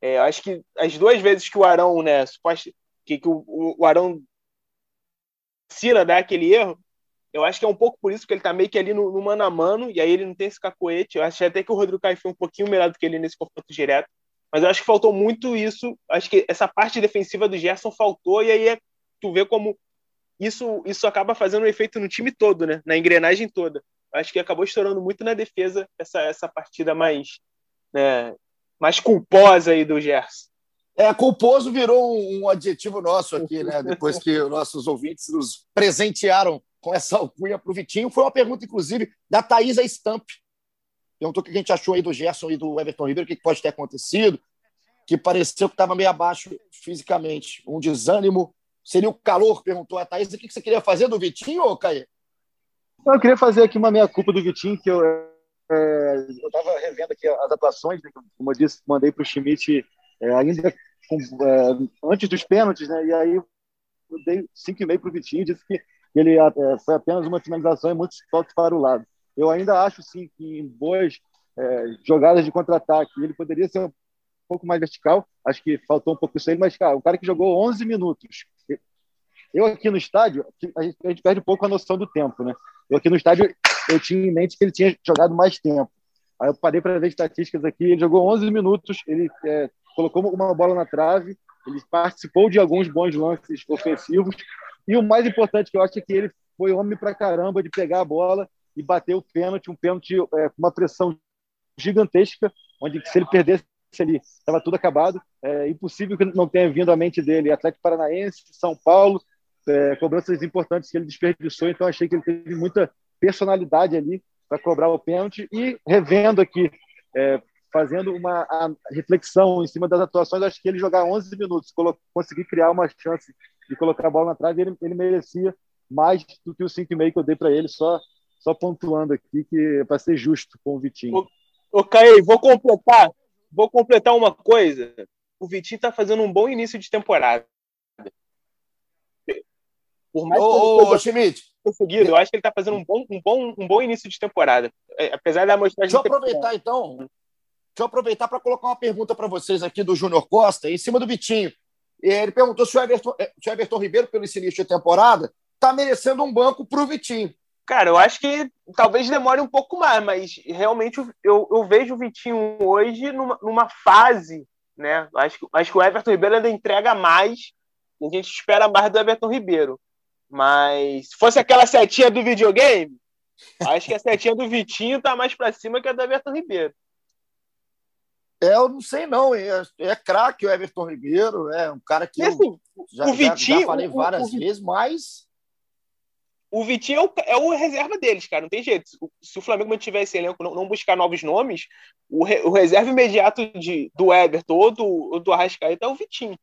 É, acho que as duas vezes que o Arão, né, suposto, que, que o, o Arão ensina dar aquele erro, eu acho que é um pouco por isso que ele tá meio que ali no, no, mano a mano, e aí ele não tem esse cacoete. Eu acho até que o Rodrigo Caio foi um pouquinho melhor do que ele nesse confronto direto. Mas eu acho que faltou muito isso. Acho que essa parte defensiva do Gerson faltou, e aí é, tu vê como isso, isso acaba fazendo um efeito no time todo, né? Na engrenagem toda. Eu acho que acabou estourando muito na defesa essa, essa partida mais né, mais culposa aí do Gerson. É, culposo virou um, adjetivo nosso aqui, né? Depois que nossos ouvintes nos presentearam com essa alcunha para o Vitinho. Foi uma pergunta, inclusive, da Thaisa Stamp. Perguntou o que a gente achou aí do Gerson e do Everton Ribeiro, o que pode ter acontecido, que pareceu que estava meio abaixo fisicamente. Um desânimo. Seria o calor? Perguntou a Thaís. O que você queria fazer do Vitinho, ou? Eu queria fazer aqui uma meia-culpa do Vitinho, que eu é, estava revendo aqui as atuações, né, como eu disse, mandei para o Schmidt é, ainda com, é, antes dos pênaltis, né, e aí eu dei 5,5 para o Vitinho, disse que ele é, foi apenas uma finalização e muitos toques para o lado. Eu ainda acho, sim, que em boas é, jogadas de contra-ataque ele poderia ser um pouco mais vertical, acho que faltou um pouco isso aí, mas, cara, o cara que jogou 11 minutos, eu aqui no estádio, a gente, a gente perde um pouco a noção do tempo, né? Eu aqui no estádio, eu tinha em mente que ele tinha jogado mais tempo. Aí eu parei para ver estatísticas aqui, ele jogou 11 minutos, ele é, colocou uma bola na trave, ele participou de alguns bons lances ofensivos, e o mais importante que eu acho é que ele foi homem para caramba de pegar a bola e bater o pênalti, um pênalti é, com uma pressão gigantesca, onde se ele perdesse ali, estava tudo acabado. É impossível que não tenha vindo à mente dele. Atlético Paranaense, São Paulo, é, cobranças importantes que ele desperdiçou, então achei que ele teve muita personalidade ali para cobrar o pênalti. E revendo aqui, é, fazendo uma reflexão em cima das atuações, acho que ele jogar 11 minutos, conseguir criar uma chance de colocar a bola na trave, ele, ele merecia mais do que o 5,5 que eu dei para ele, só, só pontuando aqui que é para ser justo com o Vitinho. Ô, ô Caí, vou completar, vou completar uma coisa. O Vitinho está fazendo um bom início de temporada. Por mais ô, ô, Schmidt, conseguido, eu acho que ele está fazendo um bom, um, bom, um bom início de temporada. É, apesar da amostragem. Deixa eu aproveitar, então. Deixa eu aproveitar para colocar uma pergunta para vocês aqui do Júnior Costa, em cima do Vitinho. Ele perguntou se o Everton, eh, se o Everton Ribeiro, pelo início de temporada, está merecendo um banco para o Vitinho. Cara, eu acho que talvez demore um pouco mais, mas realmente eu, eu vejo o Vitinho hoje numa, numa fase, né? Acho, acho que o Everton Ribeiro ainda entrega mais, a gente espera mais do Everton Ribeiro. Mas se fosse aquela setinha do videogame, acho que a setinha do Vitinho tá mais para cima que a do Everton Ribeiro. É, eu não sei não, é, é craque o Everton Ribeiro, é um cara que assim, eu já, o Vitinho, já, já falei várias o, o, vezes, mas o Vitinho é o, é o, reserva deles, cara. Não tem jeito. Se o Flamengo mantiver esse elenco, não, não buscar novos nomes, o, re, o, reserva imediato de, do Everton ou do, ou do Arrascaeta é o Vitinho.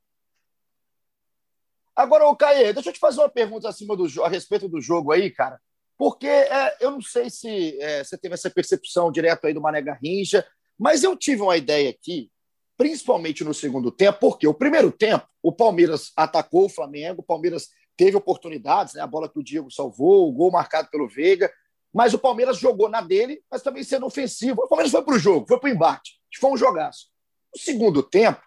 Agora, o Caê, deixa eu te fazer uma pergunta acima do, a respeito do jogo aí, cara. Porque é, eu não sei se é, você teve essa percepção direto aí do Mané Garrincha, mas eu tive uma ideia aqui, principalmente no segundo tempo, porque o primeiro tempo, o Palmeiras atacou o Flamengo, o Palmeiras teve oportunidades, né, a bola que o Diego salvou, o gol marcado pelo Veiga, mas o Palmeiras jogou na dele, mas também sendo ofensivo. O Palmeiras foi para o jogo, foi para o embate, foi um jogaço. No segundo tempo,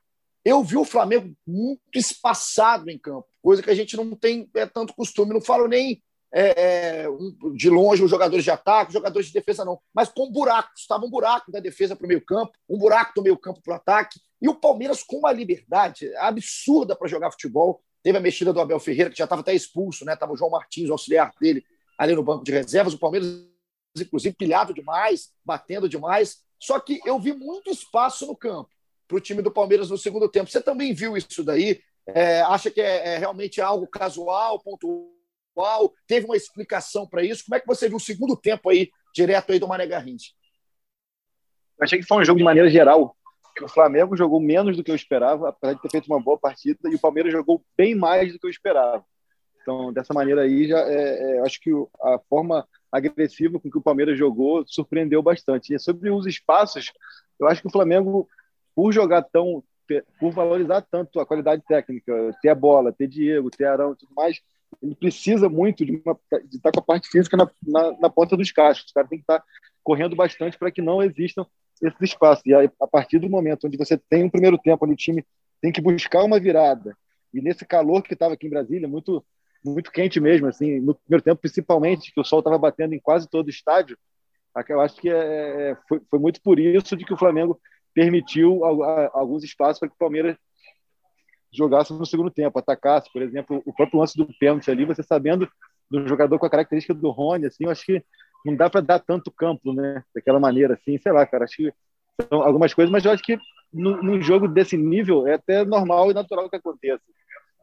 eu vi o Flamengo muito espaçado em campo, coisa que a gente não tem é, tanto costume. Não falo nem é, é, de longe os jogadores de ataque, os jogadores de defesa não, mas com buracos. Estava um buraco da defesa para o meio campo, um buraco do meio campo para o ataque. E o Palmeiras com uma liberdade absurda para jogar futebol. Teve a mexida do Abel Ferreira, que já estava até expulso, né? Estava o João Martins, o auxiliar dele, ali no banco de reservas. O Palmeiras, inclusive, pilhado demais, batendo demais. Só que eu vi muito espaço no campo para o time do Palmeiras no segundo tempo. Você também viu isso daí? É, acha que é, é, realmente algo casual, pontual? Teve uma explicação para isso? Como é que você viu o segundo tempo aí, direto aí do Mané Garrincha? Eu achei que foi um jogo de maneira geral. O Flamengo jogou menos do que eu esperava, apesar de ter feito uma boa partida, e o Palmeiras jogou bem mais do que eu esperava. Então, dessa maneira aí, já é, é, acho que a forma agressiva com que o Palmeiras jogou surpreendeu bastante. E sobre os espaços, eu acho que o Flamengo por jogar tão, por valorizar tanto a qualidade técnica, ter a bola, ter Diego, ter Arão e tudo mais, ele precisa muito de, uma, de estar com a parte física na, na, na ponta dos cachos. Os caras têm que estar correndo bastante para que não existam esses espaços. E aí, a partir do momento onde você tem um primeiro tempo onde o time tem que buscar uma virada, e nesse calor que estava aqui em Brasília, muito muito quente mesmo, assim, no primeiro tempo, principalmente, que o sol estava batendo em quase todo o estádio, eu acho que é, é, foi, foi muito por isso de que o Flamengo permitiu alguns espaços para que o Palmeiras jogasse no segundo tempo, atacasse, por exemplo, o próprio lance do pênalti ali, você sabendo do jogador com a característica do Rony, assim, eu acho que não dá para dar tanto campo, né, daquela maneira, assim, sei lá, cara, acho que são algumas coisas, mas eu acho que no, num jogo desse nível é até normal e natural que aconteça.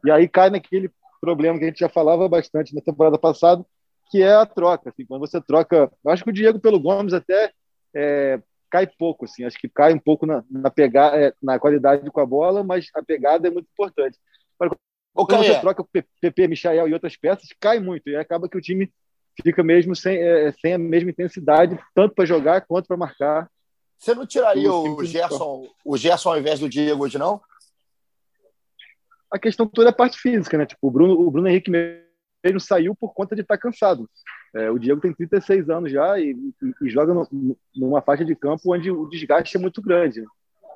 E aí cai naquele problema que a gente já falava bastante na temporada passada, que é a troca. Assim, quando você troca, eu acho que o Diego pelo Gomes até é, cai pouco, assim, acho que cai um pouco na, na pegada, é, na qualidade com a bola, mas a pegada é muito importante. Quando você troca o PP, Michael e outras peças, cai muito e acaba que o time fica mesmo sem, é, sem a mesma intensidade, tanto para jogar quanto para marcar. Você não tiraria o Gerson, o Gerson ao invés do Diego hoje, não? A questão toda é a parte física, né? Tipo, o Bruno, o Bruno Henrique mesmo saiu por conta de estar tá cansado. É, o Diego tem 36 anos já e, e, e joga no, numa faixa de campo onde o desgaste é muito grande.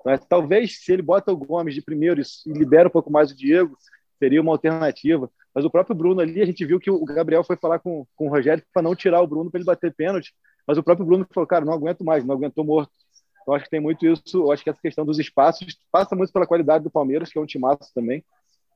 Mas talvez se ele bota o Gomes de primeiro e libera um pouco mais o Diego, seria uma alternativa. Mas o próprio Bruno ali, a gente viu que o Gabriel foi falar com, com o Rogério para não tirar o Bruno para ele bater pênalti. Mas o próprio Bruno falou, cara, não aguento mais, não aguentou morto. Então acho que tem muito isso, eu acho que essa questão dos espaços passa muito pela qualidade do Palmeiras, que é um timaço também.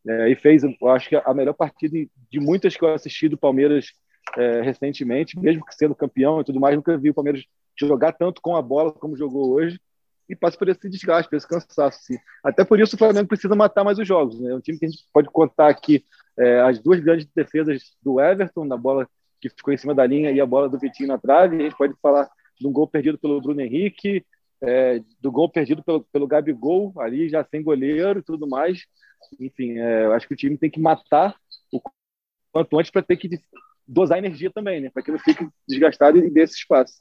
É, e fez, eu acho que a melhor partida de muitas que eu assisti do Palmeiras é, recentemente, mesmo sendo campeão e tudo mais, nunca vi o Palmeiras jogar tanto com a bola como jogou hoje e passa por esse desgaste, por esse cansaço. Até por isso o Flamengo precisa matar mais os jogos. Né? É um time que a gente pode contar aqui é, as duas grandes defesas do Everton, na bola que ficou em cima da linha e a bola do Vitinho na trave. A gente pode falar de um gol perdido pelo Bruno Henrique, é, do gol perdido pelo, pelo Gabigol, ali já sem goleiro e tudo mais. Enfim, é, acho que o time tem que matar o quanto antes para ter que dosar energia também, né? Para que não fique desgastado e dê esse espaço.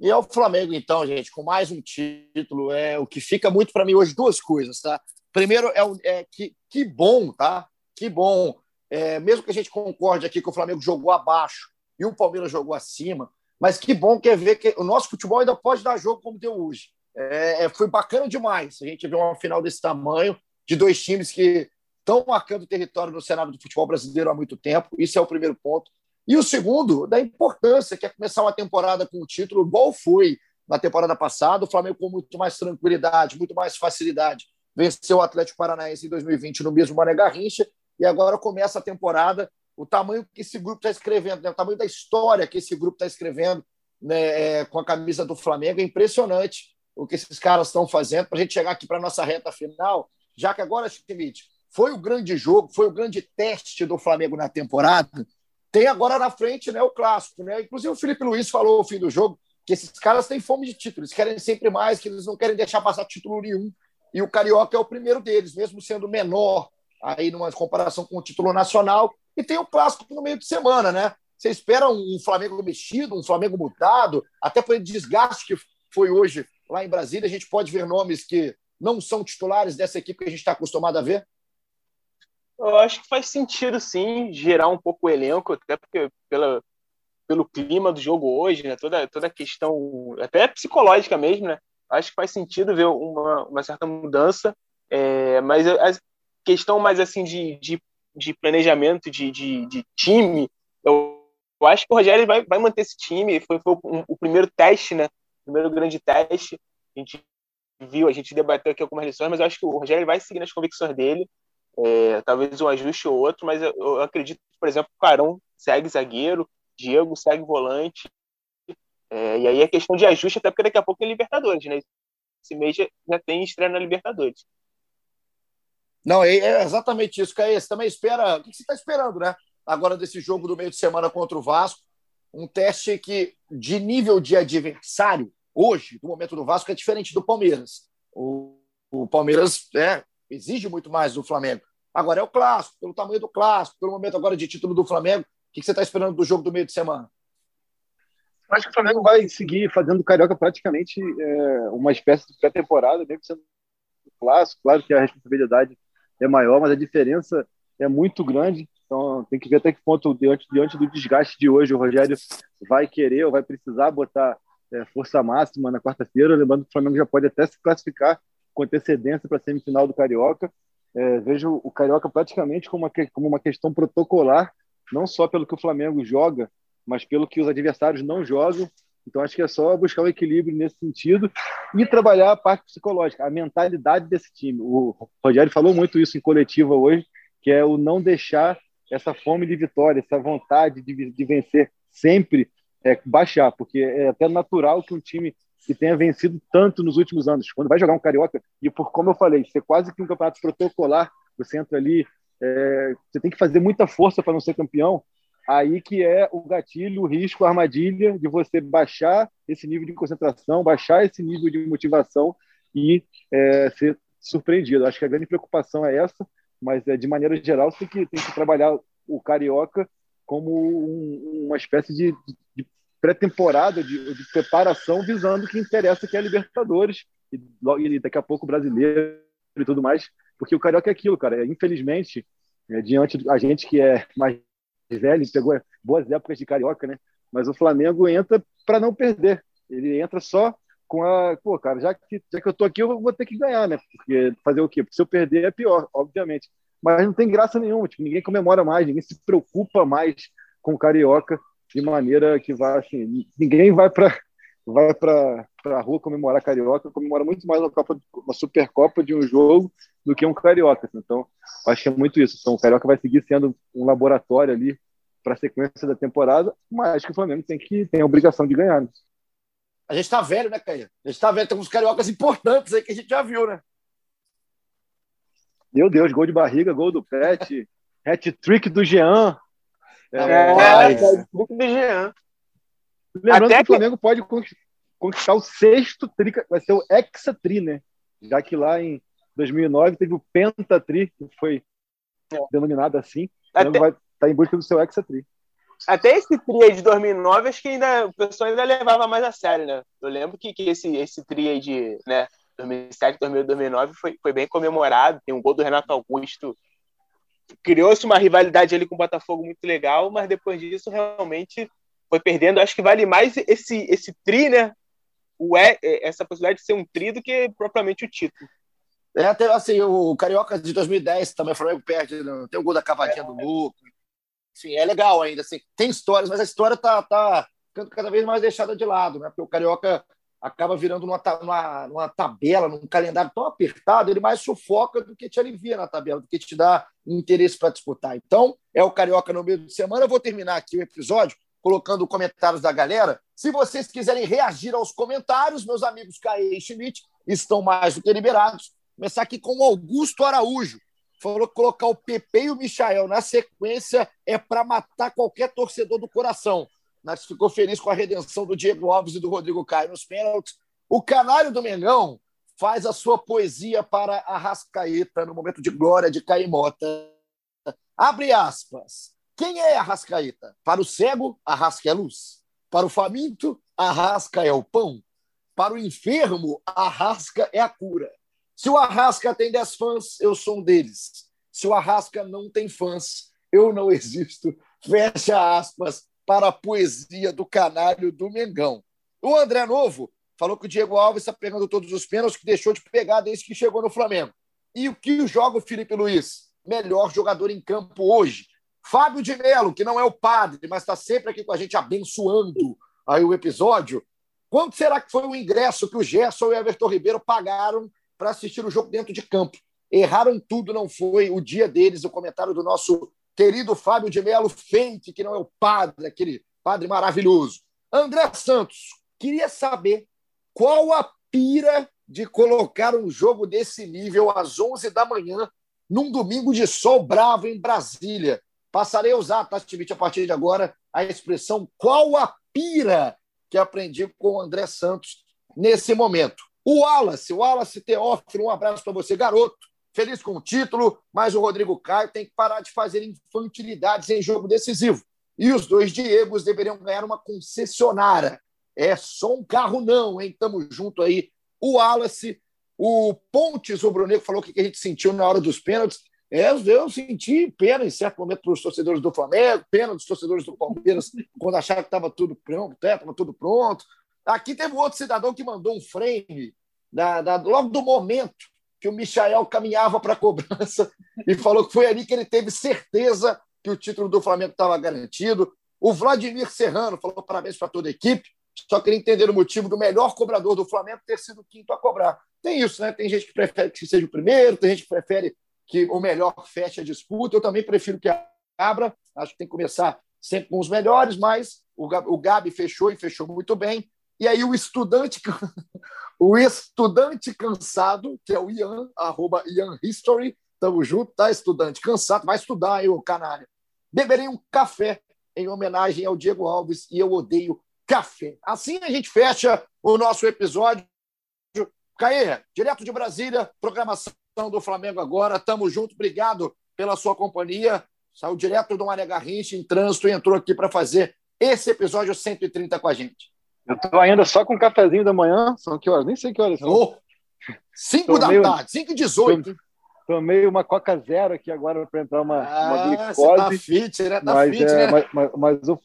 E é o Flamengo, então, gente, com mais um título. É o que fica muito para mim hoje duas coisas, tá? Primeiro é, o, é que, que bom, tá? Que bom. É, mesmo que a gente concorde aqui que o Flamengo jogou abaixo e o Palmeiras jogou acima, mas que bom que é ver que o nosso futebol ainda pode dar jogo como deu hoje. É, é foi bacana demais a gente ver uma final desse tamanho de dois times que estão marcando território no cenário do futebol brasileiro há muito tempo. Isso é o primeiro ponto. E o segundo, da importância que é começar uma temporada com o título, igual foi na temporada passada, o Flamengo com muito mais tranquilidade, muito mais facilidade. Venceu o Atlético Paranaense em 2020 no mesmo Mané Garrincha, e agora começa a temporada, o tamanho que esse grupo está escrevendo, né? o tamanho da história que esse grupo está escrevendo né, é, com a camisa do Flamengo, é impressionante o que esses caras estão fazendo para a gente chegar aqui para a nossa reta final, já que agora, Schmidt, foi o grande jogo, foi o grande teste do Flamengo na temporada, tem agora na frente né, o clássico. Né? Inclusive, o Felipe Luiz falou no fim do jogo que esses caras têm fome de título, eles querem sempre mais, que eles não querem deixar passar título nenhum. E o Carioca é o primeiro deles, mesmo sendo menor aí numa comparação com o título nacional. E tem o clássico no meio de semana, né? Você espera um Flamengo mexido, um Flamengo mudado, até por desgaste que foi hoje lá em Brasília. A gente pode ver nomes que não são titulares dessa equipe que a gente está acostumado a ver. Eu acho que faz sentido, sim, gerar um pouco o elenco, até porque pela, pelo clima do jogo hoje, né, toda, toda a questão, até psicológica mesmo, né, acho que faz sentido ver uma, uma certa mudança, é, mas a questão mais assim de, de, de planejamento de, de, de, time, eu, eu acho que o Rogério vai, vai manter esse time, foi, foi o, o primeiro teste, né, o primeiro grande teste, a gente viu, a gente debateu aqui algumas lições, mas eu acho que o Rogério vai seguir nas convicções dele, é, talvez um ajuste ou outro, mas eu, eu acredito, por exemplo, que o Carão segue zagueiro, Diego segue volante. É, e aí é questão de ajuste, até porque daqui a pouco tem Libertadores, né? Esse mês já, já tem estreia na Libertadores. Não, é, é exatamente isso, Caê. Você também espera. O que você está esperando, né? Agora desse jogo do meio de semana contra o Vasco. Um teste que, de nível de adversário, hoje, no momento do Vasco, é diferente do Palmeiras. O, o Palmeiras é, exige muito mais do Flamengo. Agora é o clássico, pelo tamanho do clássico, pelo momento agora de título do Flamengo. O que você está esperando do jogo do meio de semana? Acho que o Flamengo vai seguir fazendo o Carioca praticamente é, uma espécie de pré-temporada, mesmo sendo clássico. Claro que a responsabilidade é maior, mas a diferença é muito grande. Então tem que ver até que ponto, diante, diante do desgaste de hoje, o Rogério vai querer ou vai precisar botar é, força máxima na quarta-feira. Lembrando que o Flamengo já pode até se classificar com antecedência para a semifinal do Carioca. É, vejo o Carioca praticamente como uma, como uma questão protocolar, não só pelo que o Flamengo joga, mas pelo que os adversários não jogam. Então, acho que é só buscar o equilíbrio nesse sentido e trabalhar a parte psicológica, a mentalidade desse time. O Rogério falou muito isso em coletiva hoje, que é o não deixar essa fome de vitória, essa vontade de, de vencer sempre é, baixar, porque é até natural que um time que tenha vencido tanto nos últimos anos. Quando vai jogar um carioca, e por como eu falei, ser quase que um campeonato protocolar, você entra ali, é, você tem que fazer muita força para não ser campeão. aí que é o gatilho, o risco, a armadilha de você baixar esse nível de concentração, baixar esse nível de motivação e é, ser surpreendido. Acho que a grande preocupação é essa, mas é, de maneira geral você tem que, tem que trabalhar o carioca como um, uma espécie de, de pré-temporada, de, de, preparação visando o que interessa, que é a Libertadores e, e daqui a pouco o brasileiro e tudo mais, porque o carioca é aquilo, cara. Infelizmente, é, diante a gente que é mais velho, pegou boas épocas de carioca, né? Mas o Flamengo entra para não perder. Ele entra só com a. Pô, cara, já que, já que eu tô aqui, eu vou ter que ganhar, né? Porque fazer o quê? Porque se eu perder é pior, obviamente. Mas não tem graça nenhuma, tipo, ninguém comemora mais, ninguém se preocupa mais com o carioca de maneira que vai assim. Ninguém vai para vai para a rua comemorar carioca, comemora muito mais uma, Copa, uma Supercopa de um jogo do que um carioca. Então, acho que é muito isso. Então, o carioca vai seguir sendo um laboratório ali para a sequência da temporada, mas acho que o Flamengo tem que tem a obrigação de ganhar. Né? A gente está velho, né, Caio? A gente está velho, tem uns cariocas importantes aí que a gente já viu, né? Meu Deus, gol de barriga, gol do Pet, hat-trick do Jean. É, é, é, do Jean. Lembrando Até que o Flamengo que... pode conquistar o sexto tri, vai ser o hexatri, né? Já que lá em 2009 teve o pentatri, que foi é. denominado assim. O Flamengo Até... vai estar tá em busca do seu hexatri. Até esse tri aí de 2009, acho que ainda, o pessoal ainda levava mais a sério, né? Eu lembro que, que esse, esse tri aí de né, 2007, 2009 foi, foi bem comemorado. Tem um gol do Renato Augusto. Criou-se uma rivalidade ali com o Botafogo muito legal, mas depois disso realmente foi perdendo. Acho que vale mais esse, esse tri, né? O é, essa possibilidade de ser um tri do que propriamente o título. É, até assim, o Carioca de 2010 também, o Flamengo perde, né? tem o gol da cavadinha é, do Lucas. Enfim, é legal ainda, assim, tem histórias, mas a história tá, tá ficando cada vez mais deixada de lado, né? Porque o Carioca acaba virando numa, numa, numa tabela, num calendário tão apertado, ele mais sufoca do que te alivia na tabela, do que te dá interesse para disputar. Então, é o Carioca no meio de semana. Eu vou terminar aqui o episódio colocando comentários da galera. Se vocês quiserem reagir aos comentários, meus amigos Caê e Schmidt estão mais do que liberados. Começar aqui com o Augusto Araújo. Falou que colocar o Pepe e o Michael na sequência é para matar qualquer torcedor do coração. Mas ficou feliz com a redenção do Diego Alves e do Rodrigo Caio nos pênaltis. O canário do Mengão faz a sua poesia para a Rascaeta no momento de glória de Caimota. Abre aspas. Quem é a Rascaeta? Para o cego, a rasca é luz. Para o faminto, a rasca é o pão. Para o enfermo, a rasca é a cura. Se o Arrasca tem 10 fãs, eu sou um deles. Se o Arrasca não tem fãs, eu não existo. Fecha aspas para a poesia do canário do Mengão. O André Novo falou que o Diego Alves está pegando todos os pênaltis que deixou de pegar desde que chegou no Flamengo. E o que joga o Felipe Luiz? Melhor jogador em campo hoje. Fábio de Melo, que não é o padre, mas está sempre aqui com a gente abençoando aí o episódio. Quanto será que foi o ingresso que o Gerson e o Everton Ribeiro pagaram para assistir o jogo dentro de campo? Erraram tudo, não foi o dia deles. O comentário do nosso querido Fábio de Melo, Fente, que não é o padre, aquele padre maravilhoso. André Santos, queria saber qual a pira de colocar um jogo desse nível às 11 da manhã, num domingo de sol bravo em Brasília. Passarei a usar, Tati a partir de agora, a expressão qual a pira que aprendi com o André Santos nesse momento. O Wallace, o Wallace Teófilo, um abraço para você, garoto. Feliz com o título, mas o Rodrigo Caio tem que parar de fazer infantilidades em jogo decisivo. E os dois Diegos deveriam ganhar uma concessionária. É só um carro, não, hein? Tamo junto aí. O Wallace, o Pontes, o Brunego, falou o que a gente sentiu na hora dos pênaltis. É, eu senti pena em certo momento para os torcedores do Flamengo, pena dos torcedores do Palmeiras, quando acharam que estava tudo pronto, estava é, tudo pronto. Aqui teve outro cidadão que mandou um frame da, da, logo do momento que o Michael caminhava para a cobrança e falou que foi ali que ele teve certeza que o título do Flamengo estava garantido. O Vladimir Serrano falou parabéns para toda a equipe, só queria entender o motivo do melhor cobrador do Flamengo ter sido o quinto a cobrar. Tem isso, né? Tem gente que prefere que seja o primeiro, tem gente que prefere que o melhor feche a disputa. Eu também prefiro que abra. Acho que tem que começar sempre com os melhores, mas o Gabi fechou e fechou muito bem. E aí o estudante, o estudante cansado, que é o Ian, arroba Ian History, tamo junto, tá? Estudante cansado, vai estudar aí, o canário. Beberei um café em homenagem ao Diego Alves e eu odeio café. Assim a gente fecha o nosso episódio. Caê, direto de Brasília, programação do Flamengo agora. Tamo junto, obrigado pela sua companhia. Saiu direto do Mané Garrincha em trânsito e entrou aqui para fazer esse episódio 130 com a gente. Eu tô ainda só com um cafezinho da manhã. São que horas? Nem sei que horas são. Oh, 5 da meio... tarde, 5 e 18. Tomei uma Coca Zero aqui agora para entrar uma, ah, uma glicose. Tá fit, né? Tá mas, fit, é, né? mas, mas, mas eu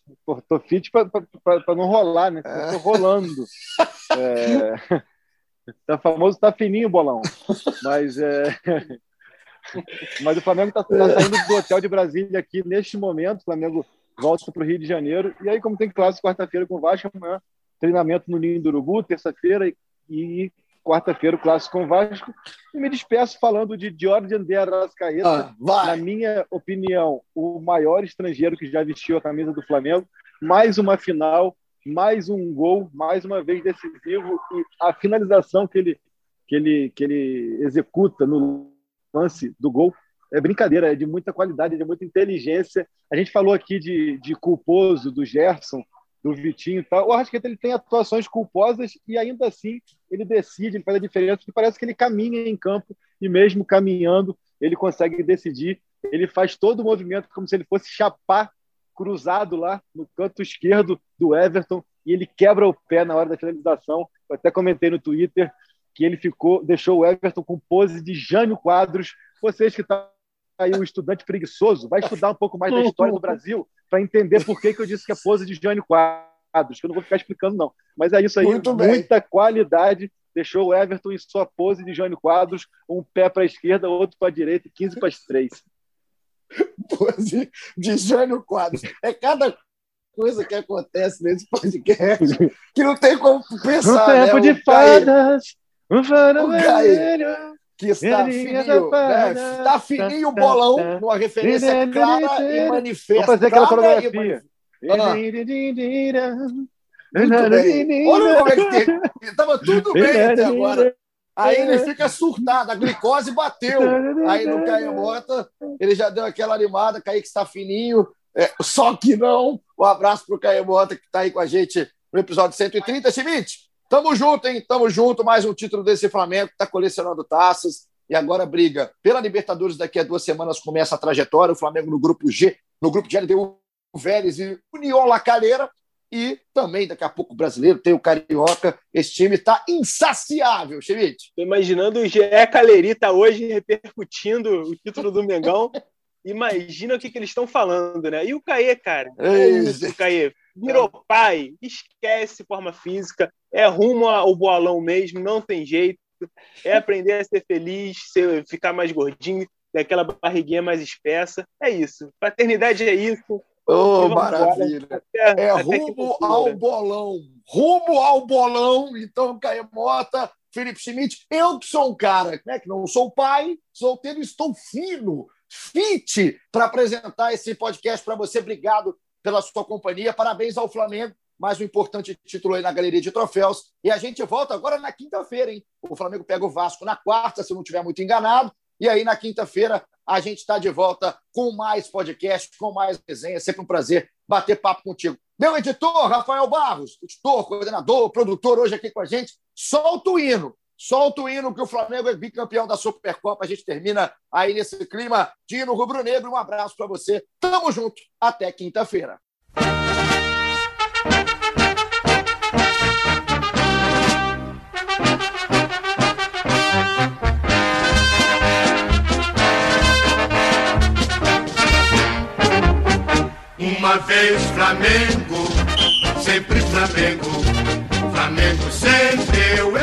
tô fit para não rolar, né? Eu tô rolando. É... Tá famoso, tá fininho o bolão. Mas, é... mas o Flamengo tá, tá saindo do hotel de Brasília aqui neste momento. O Flamengo volta para o Rio de Janeiro. E aí, como tem clássico quarta-feira com o Vasco, amanhã treinamento no Ninho do Urubu, terça-feira e quarta-feira o clássico com o Vasco. E me despeço falando de Jordan de Arrascaeta. Ah, na minha opinião, o maior estrangeiro que já vestiu a camisa do Flamengo. Mais uma final, mais um gol, mais uma vez decisivo. E a finalização que ele, que ele, que ele executa no lance do gol é brincadeira, é de muita qualidade, é de muita inteligência. A gente falou aqui de, de culposo, do Gerson, do Vitinho e tal. O Arrascaeta ele tem atuações culposas e ainda assim ele decide, ele faz a diferença, porque parece que ele caminha em campo e mesmo caminhando ele consegue decidir. Ele faz todo o movimento como se ele fosse chapar cruzado lá no canto esquerdo do Everton e ele quebra o pé na hora da finalização. Eu até comentei no Twitter que ele ficou, deixou o Everton com pose de Jânio Quadros. Vocês que estão aí um estudante preguiçoso, vai estudar um pouco mais da história do Brasil para entender por que, que eu disse que é pose de Jânio Quadros, que eu não vou ficar explicando, não. Mas é isso aí, Muito bem. muita qualidade. Deixou o Everton em sua pose de Jânio Quadros, um pé para a esquerda, outro para a direita, 15 para as três. Pose de Jânio Quadros. É cada coisa que acontece nesse podcast que não tem como pensar. Um tempo né? de fadas, um vermelho. Que está fininho, né? Está fininho o bolão, numa referência clara e manifesta. Vamos fazer aquela coreografia. Muito bem. Olha como é que tem. Estava tudo bem até agora. Aí ele fica surtado, a glicose bateu. Aí no Caio Mota, ele já deu aquela animada, Kaique está fininho. É, só que não. Um abraço para o Caio Mota, que está aí com a gente no episódio 130. Schmidt, tamo junto, hein? Tamo junto. Mais um título desse Flamengo que está colecionando taças e agora briga pela Libertadores. Daqui a duas semanas começa a trajetória. O Flamengo no grupo G, no grupo deu o Vélez e União La Calera. E também, daqui a pouco, o brasileiro tem o Carioca. Esse time está insaciável, Schmidt. Tô imaginando o GE Calerita hoje repercutindo o título do Mengão. Imagina o que, que eles estão falando, né? E o Caê, cara? É isso, Caê. Virou pai, esquece forma física, é rumo ao bolão mesmo, não tem jeito. É aprender a ser feliz, ser, ficar mais gordinho, ter aquela barriguinha mais espessa. É isso. Paternidade é isso. Oh, maravilha. Até- É até rumo ao bolão. Rumo ao bolão. Então, Caio Mota, Felipe Schmidt. Eu que sou um cara né, que não sou pai, solteiro, estou fino, fit para apresentar esse podcast para você. Obrigado pela sua companhia. Parabéns ao Flamengo. Mais um importante título aí na galeria de troféus. E a gente volta agora na quinta-feira, hein? O Flamengo pega o Vasco na quarta, se não estiver muito enganado. E aí, na quinta-feira, a gente está de volta com mais podcast, com mais resenha. Sempre um prazer bater papo contigo. Meu editor, Rafael Barros, editor, coordenador, produtor, hoje aqui com a gente. Solta o hino. Solta o hino que o Flamengo é bicampeão da Supercopa. A gente termina aí nesse clima de hino rubro-negro. Um abraço para você. Tamo junto. Até quinta-feira. Uma vez Flamengo, sempre Flamengo, Flamengo sempre eu